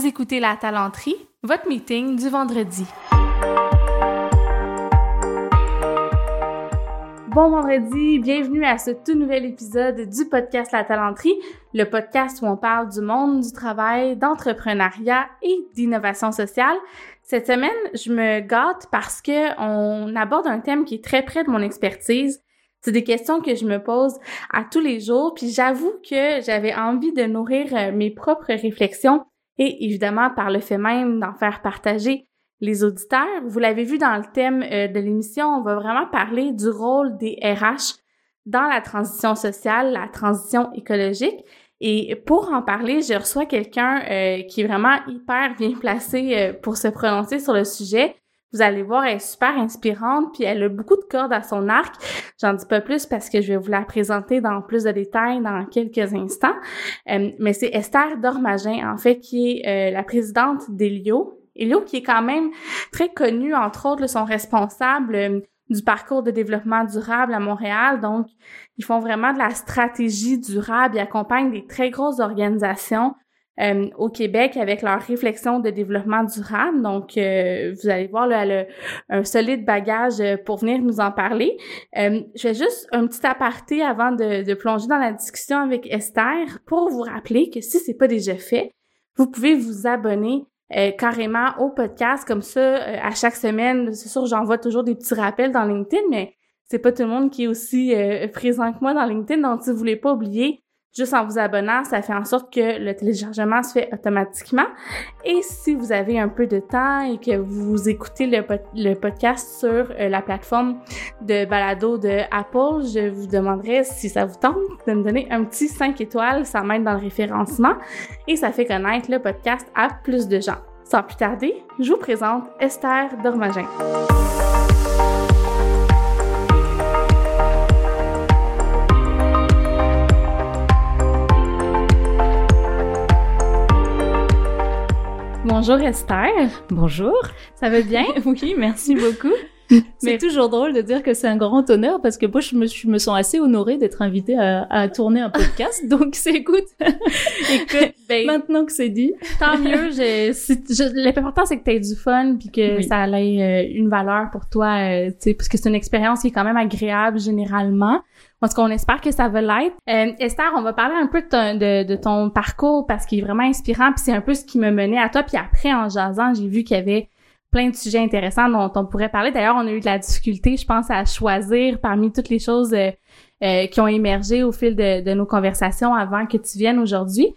Vous écoutez La Talenterie, votre meeting du vendredi. Bon vendredi, bienvenue à ce tout nouvel épisode du podcast La Talenterie, le podcast où on parle du monde du travail, d'entrepreneuriat et d'innovation sociale. Cette semaine, je me gâte parce que on aborde un thème qui est très près de mon expertise. C'est des questions que je me pose à tous les jours, puis j'avoue que j'avais envie de nourrir euh, mes propres réflexions et évidemment par le fait même d'en faire partager les auditeurs. Vous l'avez vu dans le thème euh, de l'émission, on va vraiment parler du rôle des RH dans la transition sociale, la transition écologique. Et pour en parler, je reçois quelqu'un euh, qui est vraiment hyper bien placé euh, pour se prononcer sur le sujet. Vous allez voir, elle est super inspirante, puis elle a beaucoup de cordes à son arc. J'en dis pas plus parce que je vais vous la présenter dans plus de détails dans quelques instants. mais c'est Esther Dormagin, en fait, qui est la présidente d'Elio, Elio, qui est quand même très connu, entre autres, son responsable euh, du parcours de développement durable à Montréal. Donc, ils font vraiment de la stratégie durable. Ils accompagnent des très grosses organisations euh, au Québec avec leur réflexion de développement durable. Donc, euh, vous allez voir, là, elle a un solide bagage pour venir nous en parler. je vais juste un petit aparté avant de, de, plonger dans la discussion avec Esther pour vous rappeler que si c'est pas déjà fait, vous pouvez vous abonner euh, carrément au podcast comme ça euh, à chaque semaine. C'est sûr, j'envoie toujours des petits rappels dans LinkedIn, mais c'est pas tout le monde qui est aussi euh, présent que moi dans LinkedIn. Donc, si vous voulez pas oublier, Juste en vous abonnant, ça fait en sorte que le téléchargement se fait automatiquement. Et si vous avez un peu de temps et que vous écoutez le, podcast sur euh, la plateforme de balado de Apple, je vous demanderai si ça vous tente de me donner un petit 5 étoiles. Ça m'aide dans le référencement et ça fait connaître le podcast à plus de gens. Sans plus tarder, je vous présente Esther Dormagin. Bonjour Esther. Bonjour. Ça va bien? oui, merci beaucoup. C'est toujours drôle de dire que c'est un grand honneur parce que moi, je me, je me sens assez honorée d'être invitée à, à, tourner un podcast. donc, c'est écoute. écoute, ben, maintenant que c'est dit. Tant mieux. L'important, c'est que tu aies du fun puis que ça ait euh, une valeur pour toi, euh, parce que c'est une expérience qui est quand même agréable généralement. Parce qu'on espère que ça va l'être. Euh, Esther, on va parler un peu de ton, parcours parce qu'il est vraiment inspirant. Puis c'est un peu ce qui me menait à toi. Puis après, en jasant, j'ai vu qu'il y avait plein de sujets intéressants dont on pourrait parler. D'ailleurs, on a eu de la difficulté, je pense, à choisir parmi toutes les choses euh, euh, qui ont émergé au fil de, de, nos conversations avant que tu viennes aujourd'hui.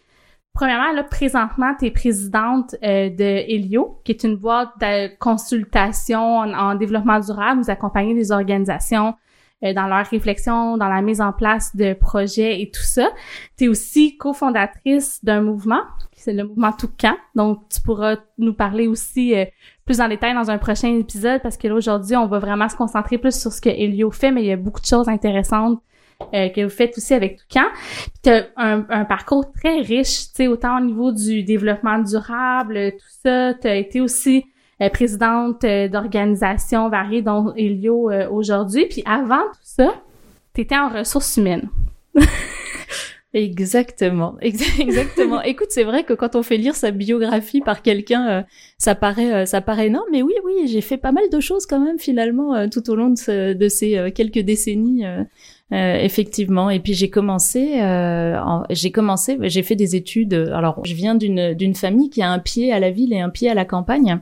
Premièrement, là, présentement, tu es présidente de Helio, qui est une boîte de consultation en, en développement durable. Vous accompagnez des organisations euh, dans leur réflexion, dans la mise en place de projets et tout ça. Tu es aussi cofondatrice d'un mouvement, c'est le mouvement Toucan. Donc, tu pourras nous parler aussi euh, plus en détail dans un prochain épisode parce que là, aujourd'hui, on va vraiment se concentrer plus sur ce que Elio fait, mais il y a beaucoup de choses intéressantes euh, que vous faites aussi avec Toucan. Tu as un, un, parcours très riche, tu sais, autant au niveau du développement durable, tout ça. Tu as été aussi présidente euh, d'organisations variées dont Elio euh, aujourd'hui. Puis avant tout ça, tu étais en ressources humaines. Exactement, exactement. Écoute, c'est vrai que quand on fait lire sa biographie par quelqu'un, ça paraît, ça paraît énorme. Mais oui, oui, j'ai fait pas mal de choses quand même finalement tout au long de, de ces quelques décennies, effectivement. Et puis j'ai commencé, j'ai commencé, j'ai fait des études. Alors, je viens d'une d'une famille qui a un pied à la ville et un pied à la campagne.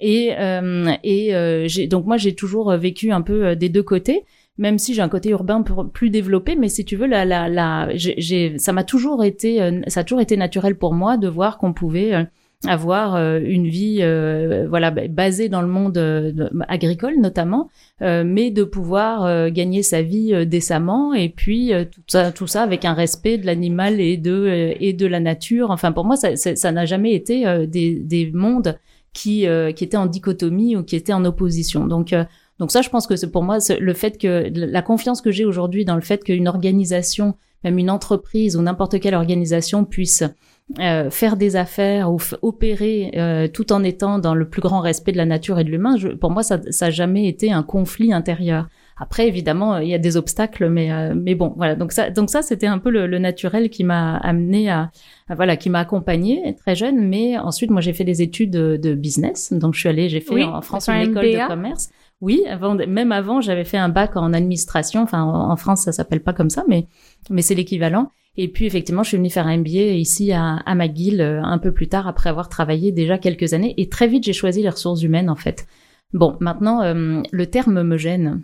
Et, euh, et euh, donc moi j'ai toujours vécu un peu euh, des deux côtés même si j'ai un côté urbain plus développé, mais si tu veux, la, la, la, j'ai, ça m'a toujours été, ça a toujours été naturel pour moi de voir qu'on pouvait avoir une vie, voilà, basée dans le monde agricole notamment, mais de pouvoir gagner sa vie décemment et puis tout ça, tout ça avec un respect de l'animal et de et de la nature. Enfin, pour moi, ça, ça n'a jamais été des, des mondes qui euh, qui étaient en dichotomie ou qui étaient en opposition. Donc euh, donc ça, je pense que c'est pour moi le fait que la confiance que j'ai aujourd'hui dans le fait qu'une organisation, même une entreprise ou n'importe quelle organisation puisse euh, faire des affaires ou opérer euh, tout en étant dans le plus grand respect de la nature et de l'humain, pour moi, ça n'a jamais été un conflit intérieur. Après, évidemment, il y a des obstacles, mais mais bon, voilà. Donc ça, donc ça, c'était un peu le, le naturel qui m'a amené à, voilà, qui m'a accompagné très jeune. Mais ensuite, moi, j'ai fait des études de, business. Donc, je suis allée, j'ai fait en France une école de commerce. Oui, avant, même avant, j'avais fait un bac en administration. Enfin, en, France, ça s'appelle pas comme ça, mais mais c'est l'équivalent. Et puis, effectivement, je suis venue faire un MBA ici à, à McGill euh, un peu plus tard, après avoir travaillé déjà quelques années. Et très vite, j'ai choisi les ressources humaines, en fait. Bon, maintenant, euh, le terme me gêne.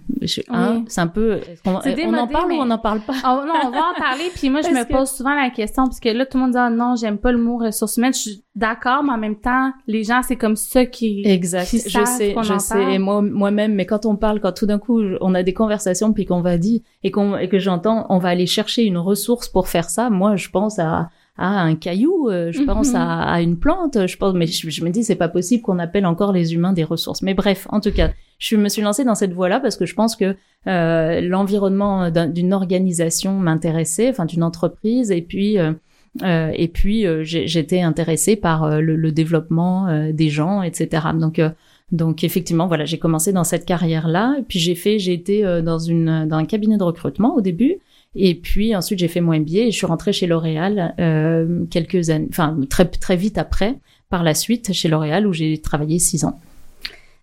Hein, C'est un peu. On, on en parle ou on n'en parle pas? Oh, Non, on va en parler. Puis moi, je me pose souvent la question parce que là, tout le monde dit ah, non, j'aime pas le mot ressources humaines. Je suis d'accord, mais en même temps, les gens, c'est comme ça qui. Exact. je sais, je sais. Et moi, moi-même, mais quand on parle, quand tout d'un coup, on a des conversations puis qu'on va dire et qu'on et que j'entends, on va aller chercher une ressource pour faire ça. Moi, je pense à à un caillou, euh, je pense mhm. à, à, une plante, je pense, mais je, me dis c'est pas possible qu'on appelle encore les humains des ressources. Mais bref, en tout cas, je me suis lancée dans cette voie-là parce que je pense que euh, l'environnement d'une organisation m'intéressait, enfin d'une entreprise, et puis euh, euh et puis j'étais intéressée par le, le, développement des gens, etc. Donc donc effectivement, voilà, j'ai commencé dans cette carrière-là, et puis j'ai fait, j'ai été dans une dans un cabinet de recrutement au début. Et puis ensuite j'ai fait mon MBA et je suis rentrée chez L'Oréal euh, quelques années, enfin très très vite après, par la suite chez L'Oréal où j'ai travaillé six ans.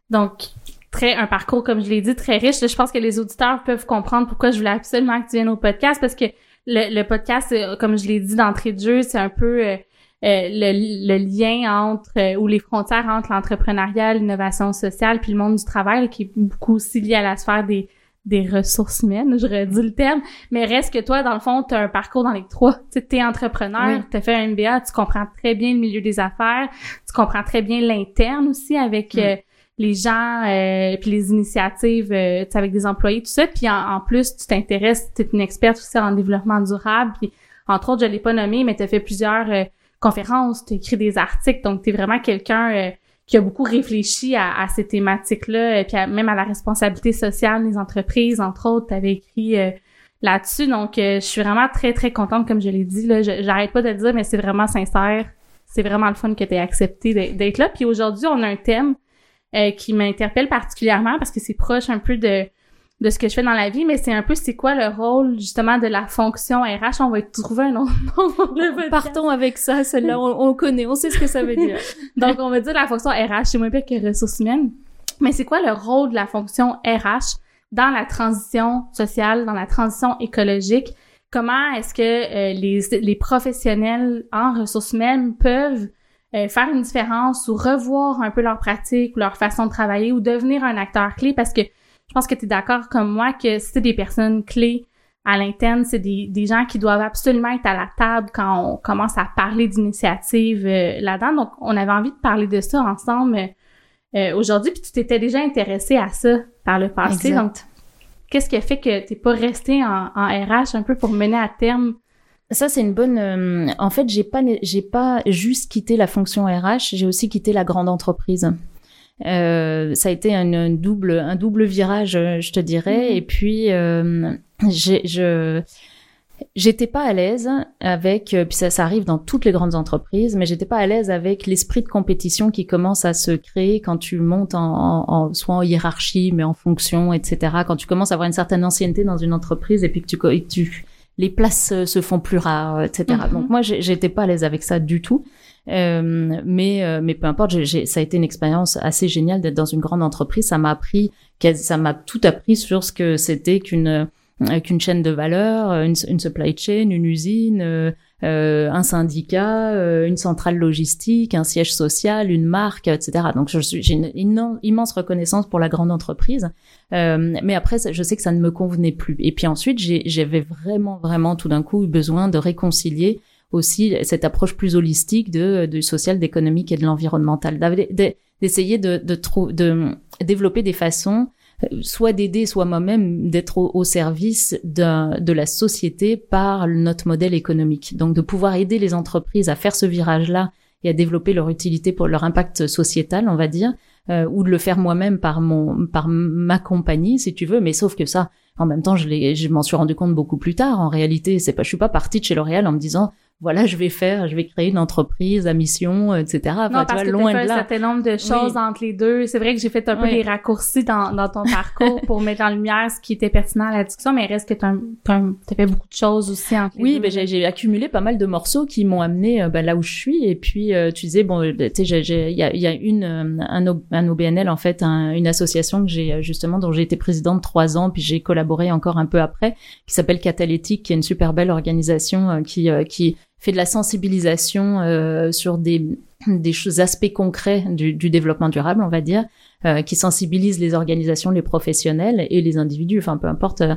Donc très un parcours comme je l'ai dit très riche. Je pense que les auditeurs peuvent comprendre pourquoi je voulais absolument que tu viennes au podcast parce que le, le podcast, euh, comme je l'ai dit d'entrée de jeu, c'est un peu euh, euh le, le, lien entre ou les frontières entre l'entrepreneuriat, l'innovation sociale puis le monde du travail qui est beaucoup aussi lié à la sphère des des ressources humaines, j'aurais dit le terme, mais reste que toi, dans le fond, tu as un parcours dans les trois. Tu es entrepreneur, tu as fait un MBA, tu comprends très bien le milieu des affaires, tu comprends très bien l'interne aussi avec euh, les gens, euh, puis les initiatives euh, avec des employés, tout ça. Puis en, plus, tu t'intéresses, tu es une experte aussi en développement durable. Puis entre autres, je l'ai pas nommé, mais tu as fait plusieurs euh, conférences, tu écrit des articles, donc tu es vraiment quelqu'un qui a beaucoup réfléchi à, ces thématiques-là, et puis même à la responsabilité sociale des entreprises, entre autres, tu avais écrit euh, là-dessus. Donc, euh, je suis vraiment très, très contente, comme je l'ai dit. Là, j'arrête pas de le dire, mais c'est vraiment sincère. C'est vraiment le fun que tu aies accepté d'être là. Puis aujourd'hui, on a un thème euh, qui m'interpelle particulièrement parce que c'est proche un peu de de ce que je fais dans la vie, mais c'est un peu c'est quoi le rôle justement de la fonction RH. On va trouver un autre nom. Partons avec ça, celle-là, on, connaît, on sait ce que ça veut dire. Donc on va dire la fonction RH, c'est moins pire que ressources humaines. Mais c'est quoi le rôle de la fonction RH dans la transition sociale, dans la transition écologique? Comment est-ce que euh, les, les professionnels en ressources humaines peuvent euh, faire une différence ou revoir un peu leur pratique ou leur façon de travailler ou devenir un acteur clé? Parce que je pense que tu es d'accord comme moi que c'est des personnes clés à l'interne, c'est des, des gens qui doivent absolument être à la table quand on commence à parler d'initiatives euh, là-dedans. Donc, on avait envie de parler de ça ensemble euh, aujourd'hui, puis tu t'étais déjà intéressé à ça par le passé. Donc, qu'est-ce qui a fait que t'es pas resté en, en, RH un peu pour mener à terme? Ça c'est une bonne. Euh, en fait, j'ai pas j'ai pas juste quitté la fonction RH, j'ai aussi quitté la grande entreprise. Euh, ça a été un, double, un double virage, euh, je te dirais. Mm-hmm. Et puis, euh, je j'étais pas à l'aise avec, puis ça, ça arrive dans toutes les grandes entreprises, mais j'étais pas à l'aise avec l'esprit de compétition qui commence à se créer quand tu montes en, en, soit en hiérarchie, mais en fonction, etc. Quand tu commences à avoir une certaine ancienneté dans une entreprise et puis que tu, tu les places se font plus rares, etc. Mm-hmm. Donc moi, j'étais pas à l'aise avec ça du tout. Euh, mais euh, mais peu importe, ça a été une expérience assez géniale d'être dans une grande entreprise. Ça m'a appris, ça m'a tout appris sur ce que c'était qu'une euh, qu'une chaîne de valeur, une, une supply chain, une usine, euh, un syndicat, une centrale logistique, un siège social, une marque, etc. Donc je suis j'ai une, immense reconnaissance pour la grande entreprise, euh, mais après je sais que ça ne me convenait plus. Et puis ensuite j'avais vraiment vraiment tout d'un coup eu besoin de réconcilier aussi cette approche plus holistique de du social, d'économique et de l'environnemental, d'essayer de, de, de, de développer des façons euh, soit d'aider soit moi-même d'être au, service de, de la société par notre modèle économique. Donc de pouvoir aider les entreprises à faire ce virage-là et à développer leur utilité pour leur impact sociétal, on va dire, euh, ou de le faire moi-même par mon par ma compagnie, si tu veux. Mais sauf que ça, en même temps, je, je m'en suis rendu compte beaucoup plus tard. En réalité, c'est pas, je suis pas partie de chez L'Oréal en me disant voilà, je vais faire, je vais créer une entreprise à mission, etc. Enfin, non, parce que loin fait un certain nombre de choses entre les deux. C'est vrai que j'ai fait un peu des raccourcis dans, dans ton parcours pour mettre en lumière ce qui était pertinent à la discussion, mais il reste que tu as, fait beaucoup de choses aussi entre les oui, deux. Oui, ben, j'ai accumulé pas mal de morceaux qui m'ont amené ben, là où je suis. Et puis, euh, tu disais, bon, tu sais, il y a, y a, une, euh, un, un OBNL, en fait, une association que j'ai justement, dont j'ai été présidente trois ans, puis j'ai collaboré encore un peu après, qui s'appelle Catalytique, qui est une super belle organisation qui, qui fait de la sensibilisation euh, sur des, des choses, aspects concrets du, du, développement durable, on va dire, euh, qui sensibilise les organisations, les professionnels et les individus, enfin peu importe, euh,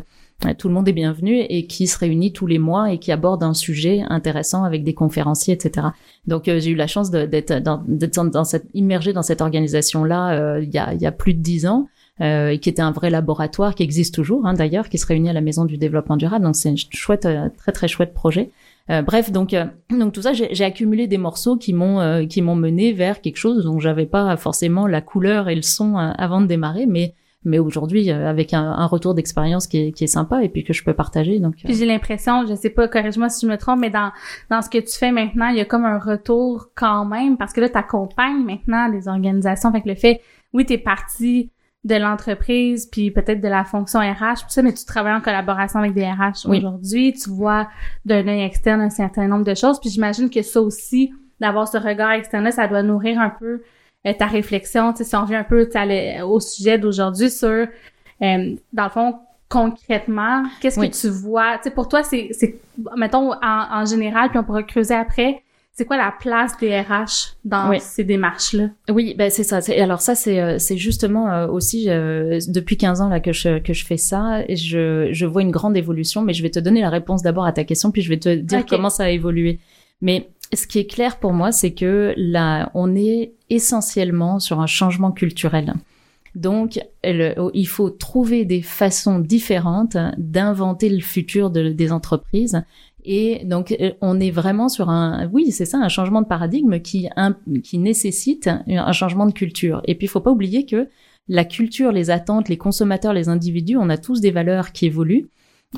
tout le monde est bienvenu et qui se réunit tous les mois et qui aborde un sujet intéressant avec des conférenciers, etc. Donc euh, j'ai eu la chance d'être dans, dans, cette, immergée dans cette organisation-là il, y a, il y a plus de dix ans. Euh, qui était un vrai laboratoire qui existe toujours hein, d'ailleurs, qui se réunit à la Maison du Développement Durable. Donc c'est un chouette, très très chouette projet. Euh, bref, donc euh, donc tout ça, j'ai accumulé des morceaux qui m'ont euh, qui m'ont mené vers quelque chose dont j'avais pas forcément la couleur et le son avant de démarrer, mais mais aujourd'hui avec un, un retour d'expérience qui est, qui est sympa et puis que je peux partager donc puis j'ai l'impression je sais pas corrige-moi si je me trompe mais dans dans ce que tu fais maintenant il y a comme un retour quand même parce que là tu accompagnes maintenant les organisations. Avec le fait oui tu es parti de l'entreprise, puis peut-être de la fonction RH, tout ça, mais tu travailles en collaboration avec des RH aujourd'hui, tu vois d'un œil externe un certain nombre de choses, puis j'imagine que ça aussi, d'avoir ce regard externe ça doit nourrir un peu euh, ta réflexion, tu sais, si on revient un peu au sujet d'aujourd'hui sur, euh, dans le fond, concrètement, qu'est-ce que tu vois, tu sais, pour toi, c'est, c'est mettons, en, en général, puis on pourra creuser après, c'est quoi la place des RH dans ces démarches-là? Oui, ben c'est ça. Alors ça, c'est euh, c'est justement euh, aussi euh, depuis 15 ans là que je que je fais ça. Je je vois une grande évolution, mais je vais te donner la réponse d'abord à ta question, puis je vais te dire comment ça a évolué. Mais ce qui est clair pour moi, c'est que là, on est essentiellement sur un changement culturel. Donc, il faut trouver des façons différentes d'inventer le futur de, des entreprises et donc, euh, on est vraiment sur un, oui, c'est ça, un changement de paradigme qui, qui nécessite un changement de culture. Et puis, il faut pas oublier que la culture, les attentes, les consommateurs, les individus, on a tous des valeurs qui évoluent.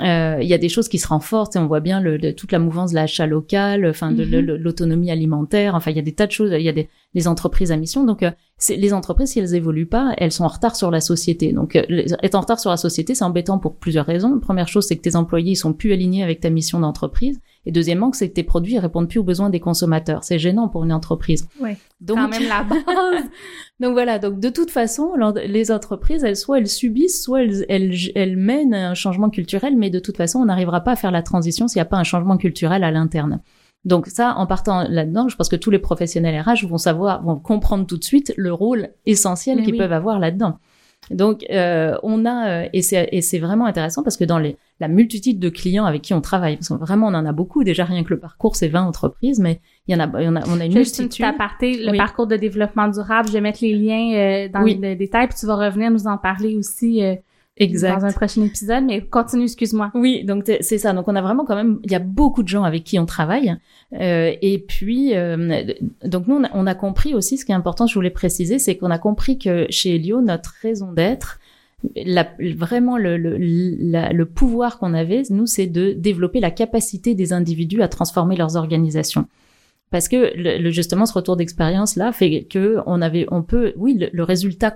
Euh, il y a des choses qui se renforcent et on voit bien le, toute la mouvance de l'achat local, enfin de, mm-hmm. l'autonomie alimentaire. Enfin, il y a des tas de choses. Il y a des les entreprises à mission. Donc, euh, les entreprises, si elles évoluent pas, elles sont en retard sur la société. Donc, euh, être en retard sur la société, c'est embêtant pour plusieurs raisons. première chose, c'est que tes employés ils sont plus alignés avec ta mission d'entreprise. Et deuxièmement, c'est que tes produits répondent plus aux besoins des consommateurs. C'est gênant pour une entreprise. Oui. Donc, quand même la base. donc voilà. Donc de toute façon, les entreprises, elles soit elles subissent, soit elles, elles, elles mènent un changement culturel, mais de toute façon, on n'arrivera pas à faire la transition s'il n'y a pas un changement culturel à l'interne. Donc ça, en partant là-dedans, je pense que tous les professionnels RH vont savoir, vont comprendre tout de suite le rôle essentiel qu'ils peuvent avoir là-dedans. Donc euh, on a euh, et c'est et c'est vraiment intéressant parce que dans les la multitude de clients avec qui on travaille, parce que vraiment on en a beaucoup déjà rien que le parcours c'est 20 entreprises, mais il y en a on a on a une Juste multitude. Une aparté, le parcours de développement durable, je vais mettre les liens euh, dans les détails puis tu vas revenir nous en parler aussi Exact. dans un prochain épisode, mais continue, excuse-moi. Oui, donc c'est ça. Donc on a vraiment quand même, il y a beaucoup de gens avec qui on travaille. Euh, et puis, euh, donc nous, on a, compris aussi, ce qui est important, je voulais préciser, c'est qu'on a compris que chez Elio, notre raison d'être, la, vraiment le, le, le pouvoir qu'on avait, nous, c'est de développer la capacité des individus à transformer leurs organisations. Parce que le, justement ce retour d'expérience là fait que on avait on peut oui le, résultat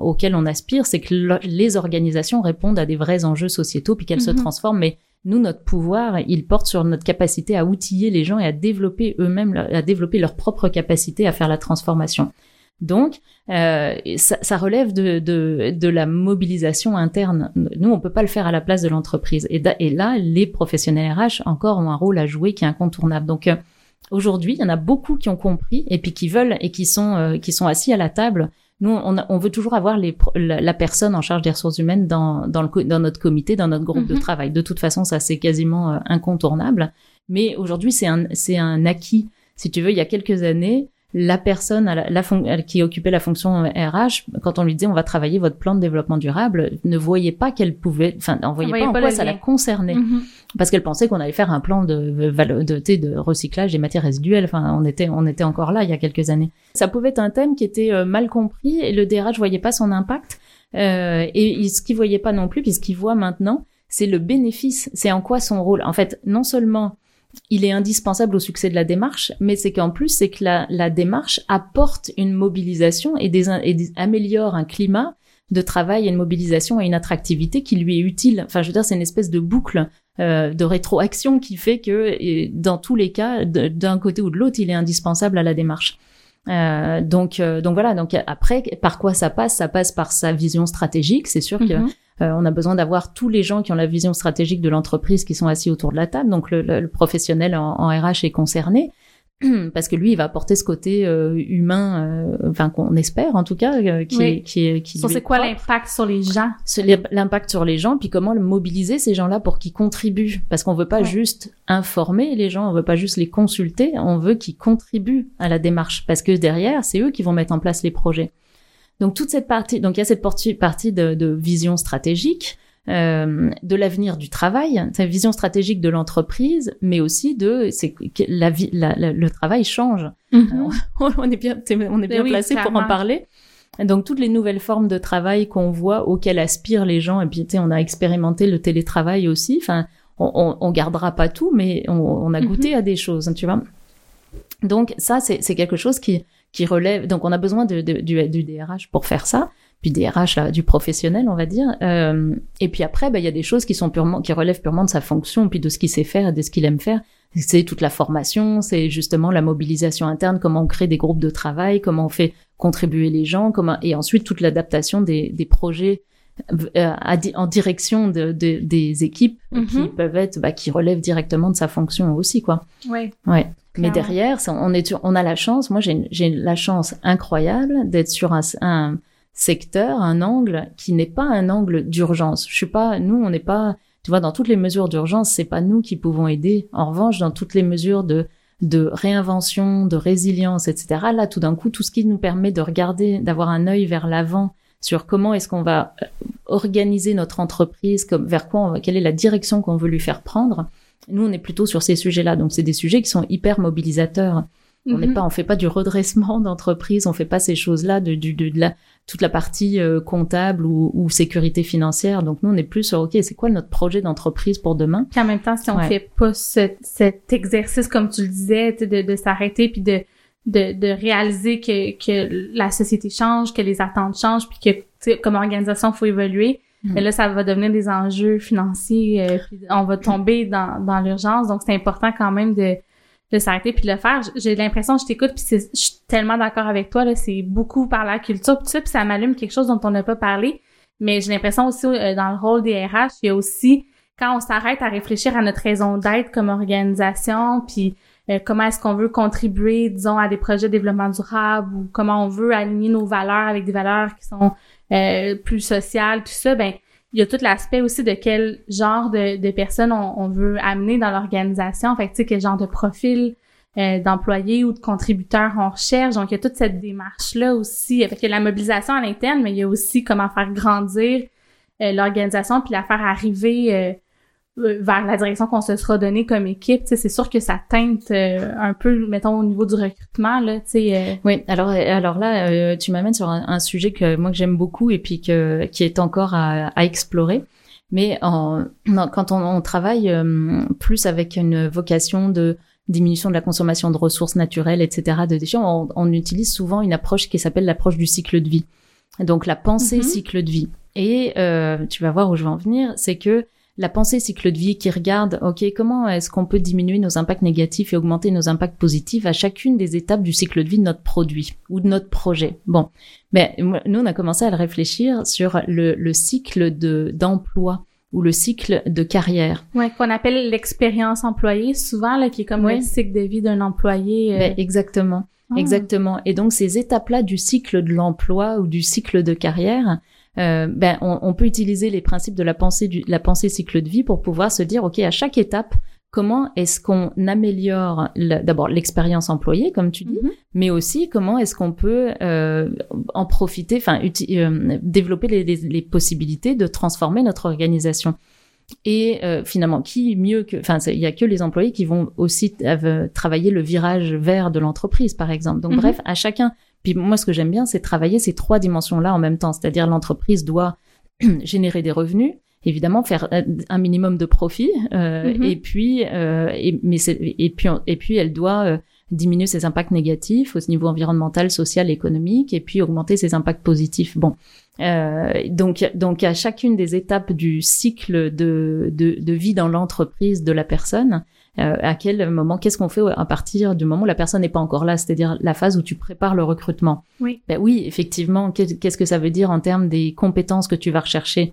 auquel on aspire c'est que les organisations répondent à des vrais enjeux sociétaux puis qu'elles se mhm. transforment. Mais nous notre pouvoir il porte sur notre capacité à outiller les gens et à développer eux-mêmes à développer leur propre capacité à faire la transformation donc, euh, ça, ça, relève de, de, de, la mobilisation interne. Nous, on peut pas le faire à la place de l'entreprise. Et, et, là, les professionnels RH encore ont un rôle à jouer qui est incontournable. Donc, euh, Aujourd'hui, il y en a beaucoup qui ont compris et puis qui veulent et qui sont euh, qui sont assis à la table. Nous, on, on veut toujours avoir les, la, personne en charge des ressources humaines dans, dans, le, dans notre comité, dans notre groupe de mhm. travail. De toute façon, ça c'est quasiment euh, incontournable. Mais aujourd'hui, c'est un c'est un acquis. Si tu veux, il y a quelques années, la personne la, la qui occupait la fonction RH, quand on lui disait on va travailler votre plan de développement durable, ne voyait pas qu'elle pouvait, enfin, on voyait pas en quoi ça la concernait, mhm. parce qu'elle pensait qu'on allait faire un plan de de, de, de recyclage des matières résiduelles. Enfin, on était on était encore là il y a quelques années. Ça pouvait être un thème qui était euh, mal compris et le DRH voyait pas son impact. Euh, et ce qu'il voyait pas non plus, puisqu'il voit maintenant, c'est le bénéfice, c'est en quoi son rôle? En fait, non seulement il est indispensable au succès de la démarche, mais c'est qu'en plus, c'est que la, la, démarche apporte une mobilisation et, des, et améliore un climat de travail et une mobilisation et une attractivité qui lui est utile. Enfin, je veux dire, c'est une espèce de boucle euh, de rétroaction qui fait que, dans tous les cas, d'un côté ou de l'autre, il est indispensable à la démarche. Euh, donc, euh, donc voilà. Donc après, par quoi ça passe? Ça passe par sa vision stratégique. C'est sûr que mm-hmm. On a besoin d'avoir tous les gens qui ont la vision stratégique de l'entreprise qui sont assis autour de la table. Donc le, professionnel en, RH est concerné parce que lui, il va apporter ce côté euh, humain, euh, enfin qu'on espère en tout cas, qui, qui, qui, C'est quoi l'impact sur les gens? L'impact sur les gens, puis comment le mobiliser ces gens-là pour qu'ils contribuent, parce qu'on veut pas juste informer les gens, on veut pas juste les consulter, on veut qu'ils contribuent à la démarche, parce que derrière, c'est eux qui vont mettre en place les projets. Donc toute cette partie, donc il y a cette partie de, de vision stratégique. Euh, de l'avenir du travail, cette vision stratégique de l'entreprise, mais aussi de c'est que la vie, la, le travail change. Mhm. on est bien, on est bien placé pour en parler. Donc toutes les nouvelles formes de travail qu'on voit, auxquelles aspirent les gens, et puis on a expérimenté le télétravail aussi. Enfin, on, on, on gardera pas tout, mais on, on a goûté mhm. à des choses, tu vois. Donc ça, c'est quelque chose qui qui relève. Donc, on a besoin de, du, du, DRH pour faire ça, puis DRH là, du professionnel, on va dire. Euh, et puis après, bah, il y a des choses qui sont purement, qui relèvent purement de sa fonction, puis de ce qu'il sait faire et de ce qu'il aime faire. C'est toute la formation, c'est justement la mobilisation interne, comment on crée des groupes de travail, comment on fait contribuer les gens, comment et ensuite toute l'adaptation des, des projets euh, en direction de, de, des équipes qui mm-hmm. peuvent être bah, qui relèvent directement de sa fonction aussi quoi. Ouais. Ouais. Mais derrière, on, est, on a la chance, moi j'ai la chance incroyable d'être sur un, un, secteur, un angle qui n'est pas un angle d'urgence. Je suis pas, nous on n'est pas, tu vois, dans toutes les mesures d'urgence, c'est pas nous qui pouvons aider. En revanche, dans toutes les mesures de de réinvention, de résilience, etc. Là, tout d'un coup, tout ce qui nous permet de regarder, d'avoir un œil vers l'avant sur comment est-ce qu'on va euh, organiser notre entreprise, comme, vers quoi, on va, quelle est la direction qu'on veut lui faire prendre nous, on est plutôt sur ces sujets-là. Donc, c'est des sujets qui sont hyper mobilisateurs. On n'est mhm. pas, on fait pas du redressement d'entreprise, on fait pas ces choses-là de, de, de, la, toute la partie euh, comptable ou, ou, sécurité financière. Donc nous, on est plus sur ok, c'est quoi notre projet d'entreprise pour demain? Puis en même temps, si on fait pas cet exercice comme tu le disais, de, de s'arrêter puis de, de, de réaliser que, que la société change, que les attentes changent, puis que comme organisation, faut évoluer Mm. Mais là, ça va devenir des enjeux financiers, euh, puis on va tomber dans, dans l'urgence. Donc, c'est important quand même de, de s'arrêter puis de le faire. J'ai l'impression, je t'écoute, puis je suis tellement d'accord avec toi, là, c'est beaucoup par la culture, puis ça, puis ça m'allume quelque chose dont on n'a pas parlé. Mais j'ai l'impression aussi, euh, dans le rôle des RH, il y a aussi, quand on s'arrête à réfléchir à notre raison d'être comme organisation, puis euh, comment est-ce qu'on veut contribuer, disons, à des projets de développement durable, ou comment on veut aligner nos valeurs avec des valeurs qui sont euh, plus social, tout ça, ben il y a tout l'aspect aussi de quel genre de, de personnes on, veut amener dans l'organisation. Fait tu sais, quel genre de profil euh, d'employés ou de contributeurs on recherche. Donc, il y a toute cette démarche-là aussi. Fait il y a la mobilisation à l'interne, mais il y a aussi comment faire grandir euh, l'organisation puis la faire arriver euh, vers la direction qu'on se sera donné comme équipe, c'est sûr que ça teinte euh, un peu, mettons, au niveau du recrutement, là, tu sais. Euh. Oui, alors, alors là, tu m'amènes sur un, sujet que moi que j'aime beaucoup et puis que, qui est encore à, à explorer. Mais en, quand on, on travaille plus avec une vocation de diminution de la consommation de ressources naturelles, etc., de déchets, on, on utilise souvent une approche qui s'appelle l'approche du cycle de vie. Donc la pensée mm-hmm. cycle de vie. Et tu vas voir où je vais en venir, c'est que la pensée cycle de vie qui regarde, OK, comment est-ce qu'on peut diminuer nos impacts négatifs et augmenter nos impacts positifs à chacune des étapes du cycle de vie de notre produit ou de notre projet? Bon, mais nous, on a commencé à le réfléchir sur le, cycle de d'emploi ou le cycle de carrière. Ouais, qu'on appelle l'expérience employée, souvent, là, qui est comme le cycle de vie d'un employé. Euh. Ben, exactement. Ah. Exactement. Et donc, ces étapes-là du cycle de l'emploi ou du cycle de carrière, euh, ben, on, peut utiliser les principes de la pensée, du, la pensée cycle de vie pour pouvoir se dire, OK, à chaque étape, comment est-ce qu'on améliore d'abord l'expérience employée, comme tu dis, mm-hmm. mais aussi comment est-ce qu'on peut euh, en profiter, enfin, euh, développer les, les, possibilités de transformer notre organisation. Et euh, finalement, qui mieux que, enfin, il y a que les employés qui vont aussi travailler le virage vert de l'entreprise, par exemple. Donc, mm-hmm. bref, à chacun puis moi, ce que j'aime bien, c'est travailler ces trois dimensions-là en même temps. C'est-à-dire l'entreprise doit générer des revenus, évidemment faire un minimum de profit mm-hmm. et puis et, mais et puis et puis elle doit diminuer ses impacts négatifs au niveau environnemental, social, économique, et puis augmenter ses impacts positifs. Bon, euh, donc, donc à chacune des étapes du cycle de, de, de vie dans l'entreprise de la personne, euh, à quel moment, qu'est-ce qu'on fait à partir du moment où la personne n'est pas encore là, c'est-à-dire la phase où tu prépares le recrutement? Oui. Ben oui, effectivement, qu'est-ce que ça veut dire en termes des compétences que tu vas rechercher?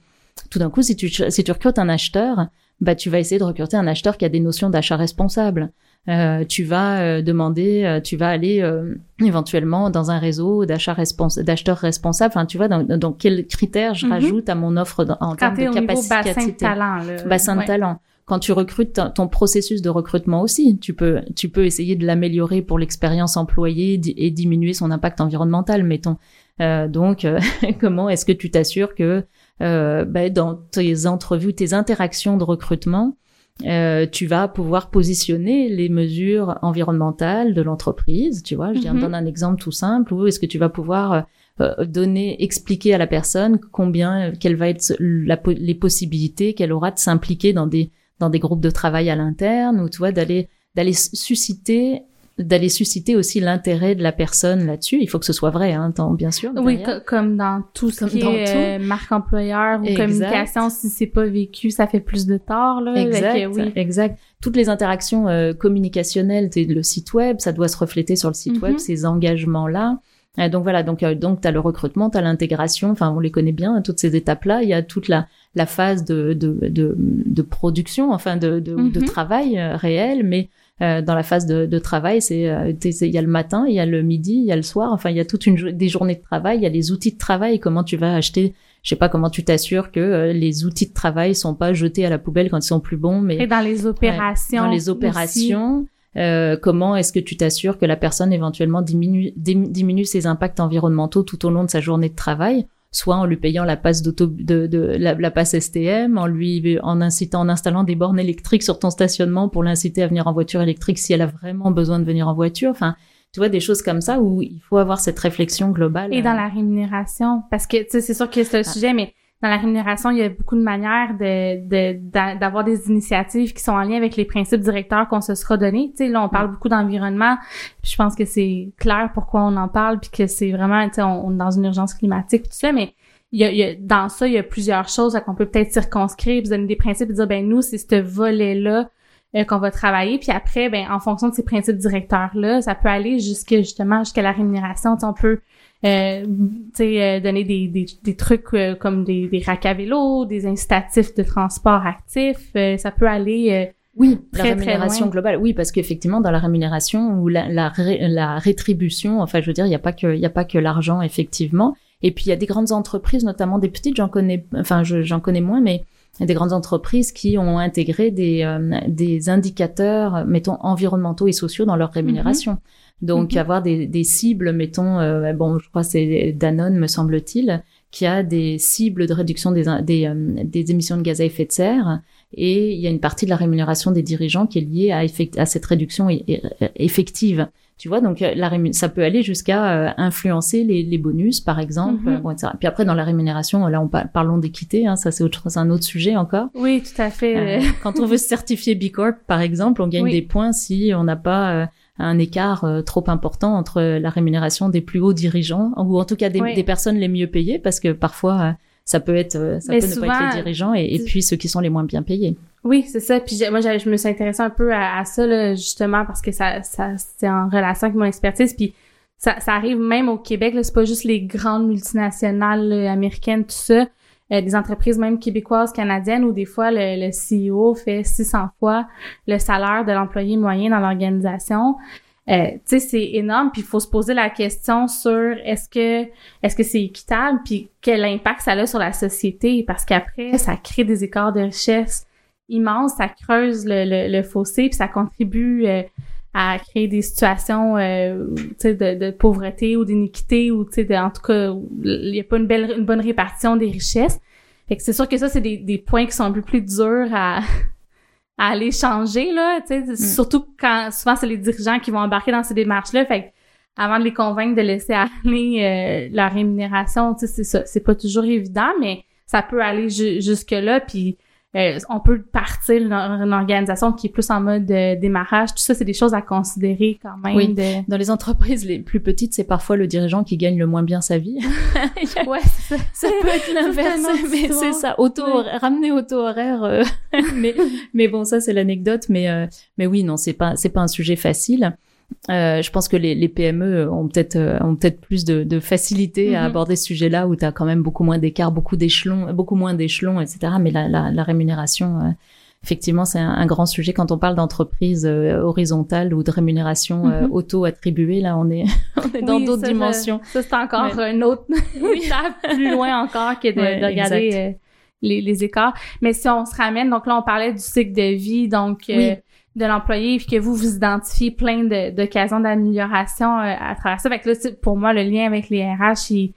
Tout d'un coup, si tu, si tu recrutes un acheteur, bah, tu vas essayer de recruter un acheteur qui a des notions d'achat responsable. Euh, tu vas euh, demander, euh, tu vas aller éventuellement dans un réseau d'acheteurs responsables. Enfin, tu vois, dans, dans quels critères je mhm. rajoute à mon offre en termes de capacité. Bassin de talent. Bassin de talent. Quand tu recrutes ton processus de recrutement aussi, tu peux, tu peux essayer de l'améliorer pour l'expérience employée et diminuer son impact environnemental, mettons. donc, comment est-ce que tu t'assures que ben, dans tes entrevues, tes interactions de recrutement, euh, tu vas pouvoir positionner les mesures environnementales de l'entreprise. Tu vois, je mm donne un exemple tout simple. Où est-ce que tu vas pouvoir euh, donner, expliquer à la personne combien, quelles va être les possibilités qu'elle aura de s'impliquer dans des dans des groupes de travail à l'interne, ou tu vois d'aller d'aller susciter d'aller susciter aussi l'intérêt de la personne là-dessus. Il faut que ce soit vrai, hein, bien sûr. Oui, comme dans tout ce qui est euh, marque employeur ou communication, si c'est pas vécu, ça fait plus de tort. Là, exact, oui. exact. Toutes les interactions euh, communicationnelles, le site web, ça doit se refléter sur le site web, mhm. ces engagements-là. Euh, donc voilà, donc donc tu as le recrutement, tu as l'intégration, enfin on les connaît bien, hein, toutes ces étapes-là. Il y a toute la, la phase de, de, de, de production, enfin de, de, de mhm. travail réel, mais euh, dans la phase de, de travail, c'est euh, il y a le matin, il y a le midi, il y a le soir. Enfin, il y a toute une des journées de travail. Il y a les outils de travail. Comment tu vas acheter je sais pas comment tu t'assures que euh, les outils de travail sont pas jetés à la poubelle quand ils sont plus bons, mais et dans les opérations. dans les opérations. Euh, comment est-ce que tu t'assures que la personne éventuellement diminue, diminue ses impacts environnementaux tout au long de sa journée de travail? Soit en lui payant la passe d'auto de, de la, passe STM, en lui en incitant en installant des bornes électriques sur ton stationnement pour l'inciter à venir en voiture électrique si elle a vraiment besoin de venir en voiture. Enfin, tu vois des choses comme ça où il faut avoir cette réflexion globale. Et dans la rémunération, parce que tu sais c'est sûr que c'est un ah. sujet, mais dans la rémunération, il y a beaucoup de manières de, d'avoir des initiatives qui sont en lien avec les principes directeurs qu'on se sera donnés. Tu sais, là, on parle beaucoup d'environnement. je pense que c'est clair pourquoi on en parle, puis que c'est vraiment, tu sais, on, est dans une urgence climatique, tout ça, mais il y a, dans ça, il y a plusieurs choses qu'on peut peut-être circonscrire, puis donner des principes, et dire, ben nous, c'est ce volet-là euh, qu'on va travailler. Puis après, ben en fonction de ces principes directeurs-là, ça peut aller jusque justement jusqu'à la rémunération. Tu on peut euh, euh, donner des, des, des trucs euh, comme des, des racks à vélo, des incitatifs de transport actif. Euh, ça peut aller oui, très, la rémunération globale. Oui, parce qu'effectivement, dans la rémunération ou la, la, la, rétribution, enfin, je veux dire, il n'y a pas que, il a pas que l'argent, effectivement. Et puis, il y a des grandes entreprises, notamment des petites, j'en connais, enfin, j'en connais moins, mais il y a des grandes entreprises qui ont intégré des, des indicateurs, mettons, environnementaux et sociaux dans leur rémunération. Donc mhm. avoir des, des, cibles, mettons, euh, bon, je crois c'est Danone, me semble-t-il, qui a des cibles de réduction des, des, euh, des, émissions de gaz à effet de serre. Et il y a une partie de la rémunération des dirigeants qui est liée à, à cette réduction effective. Tu vois, donc la ça peut aller jusqu'à euh, influencer les, les, bonus, par exemple. Mhm. Puis après, dans la rémunération, là, on parlons d'équité. Hein, ça, c'est autre, un autre sujet encore. Oui, tout à fait. quand on veut se certifier B Corp, par exemple, on gagne des points si on n'a pas un écart euh, trop important entre la rémunération des plus hauts dirigeants ou en tout cas des, personnes les mieux payées parce que parfois euh, ça peut être euh, ça peut ne pas être les dirigeants et, puis ceux qui sont les moins bien payés. Oui, c'est ça. Puis moi, je me suis intéressée un peu à, ça justement parce que ça, ça c'est en relation avec mon expertise. Puis ça, ça arrive même au Québec. C'est pas juste les grandes multinationales américaines, tout ça. Euh, des entreprises même québécoises, canadiennes, où des fois le, le CEO fait 600 fois le salaire de l'employé moyen dans l'organisation. Euh, tu sais, c'est énorme, puis il faut se poser la question sur est-ce que est-ce que c'est équitable, puis quel impact ça a sur la société, parce qu'après ça crée des écarts de richesse immenses, ça creuse le, le, fossé, puis ça contribue euh, à créer des situations euh, de, de pauvreté ou d'iniquité ou tu sais en tout cas il n'y a pas une belle une bonne répartition des richesses. Fait que c'est sûr que ça c'est des, des points qui sont un peu plus durs à, à aller changer là tu sais. Mm. surtout quand souvent c'est les dirigeants qui vont embarquer dans ces démarches là fait que avant de les convaincre de laisser aller euh, leur rémunération tu sais c'est ça. C'est pas toujours évident mais ça peut aller jusque là puis euh, on peut partir une, une, organisation qui est plus en mode euh, démarrage. Tout ça, c'est des choses à considérer quand même. Oui. Dans les entreprises les plus petites, c'est parfois le dirigeant qui gagne le moins bien sa vie. ouais, ça. ça peut être l'inverse, mais c'est ça. Auto ramener auto horaire. Euh, mais mais bon, ça c'est l'anecdote. Mais mais oui, non, c'est pas c'est pas un sujet facile. Euh, je pense que les, les PME ont peut-être euh, ont peut-être plus de, de facilité à mhm. aborder ce sujet-là où tu as quand même beaucoup moins d'écart, beaucoup d'échelons, beaucoup moins d'échelons, etc. Mais la, la, la rémunération, euh, effectivement, c'est un, grand sujet quand on parle d'entreprise euh, horizontale ou de rémunération mhm. auto-attribuée. Là, on est on est dans d'autres dimensions. Ça, c'est encore un autre plus loin encore que de, de regarder les, les écarts. Mais si on se ramène, donc là, on parlait du cycle de vie, donc de l'employé puis que vous vous identifiez plein d'occasions d'amélioration euh, à travers ça. Fait que là, pour moi, le lien avec les RH, il,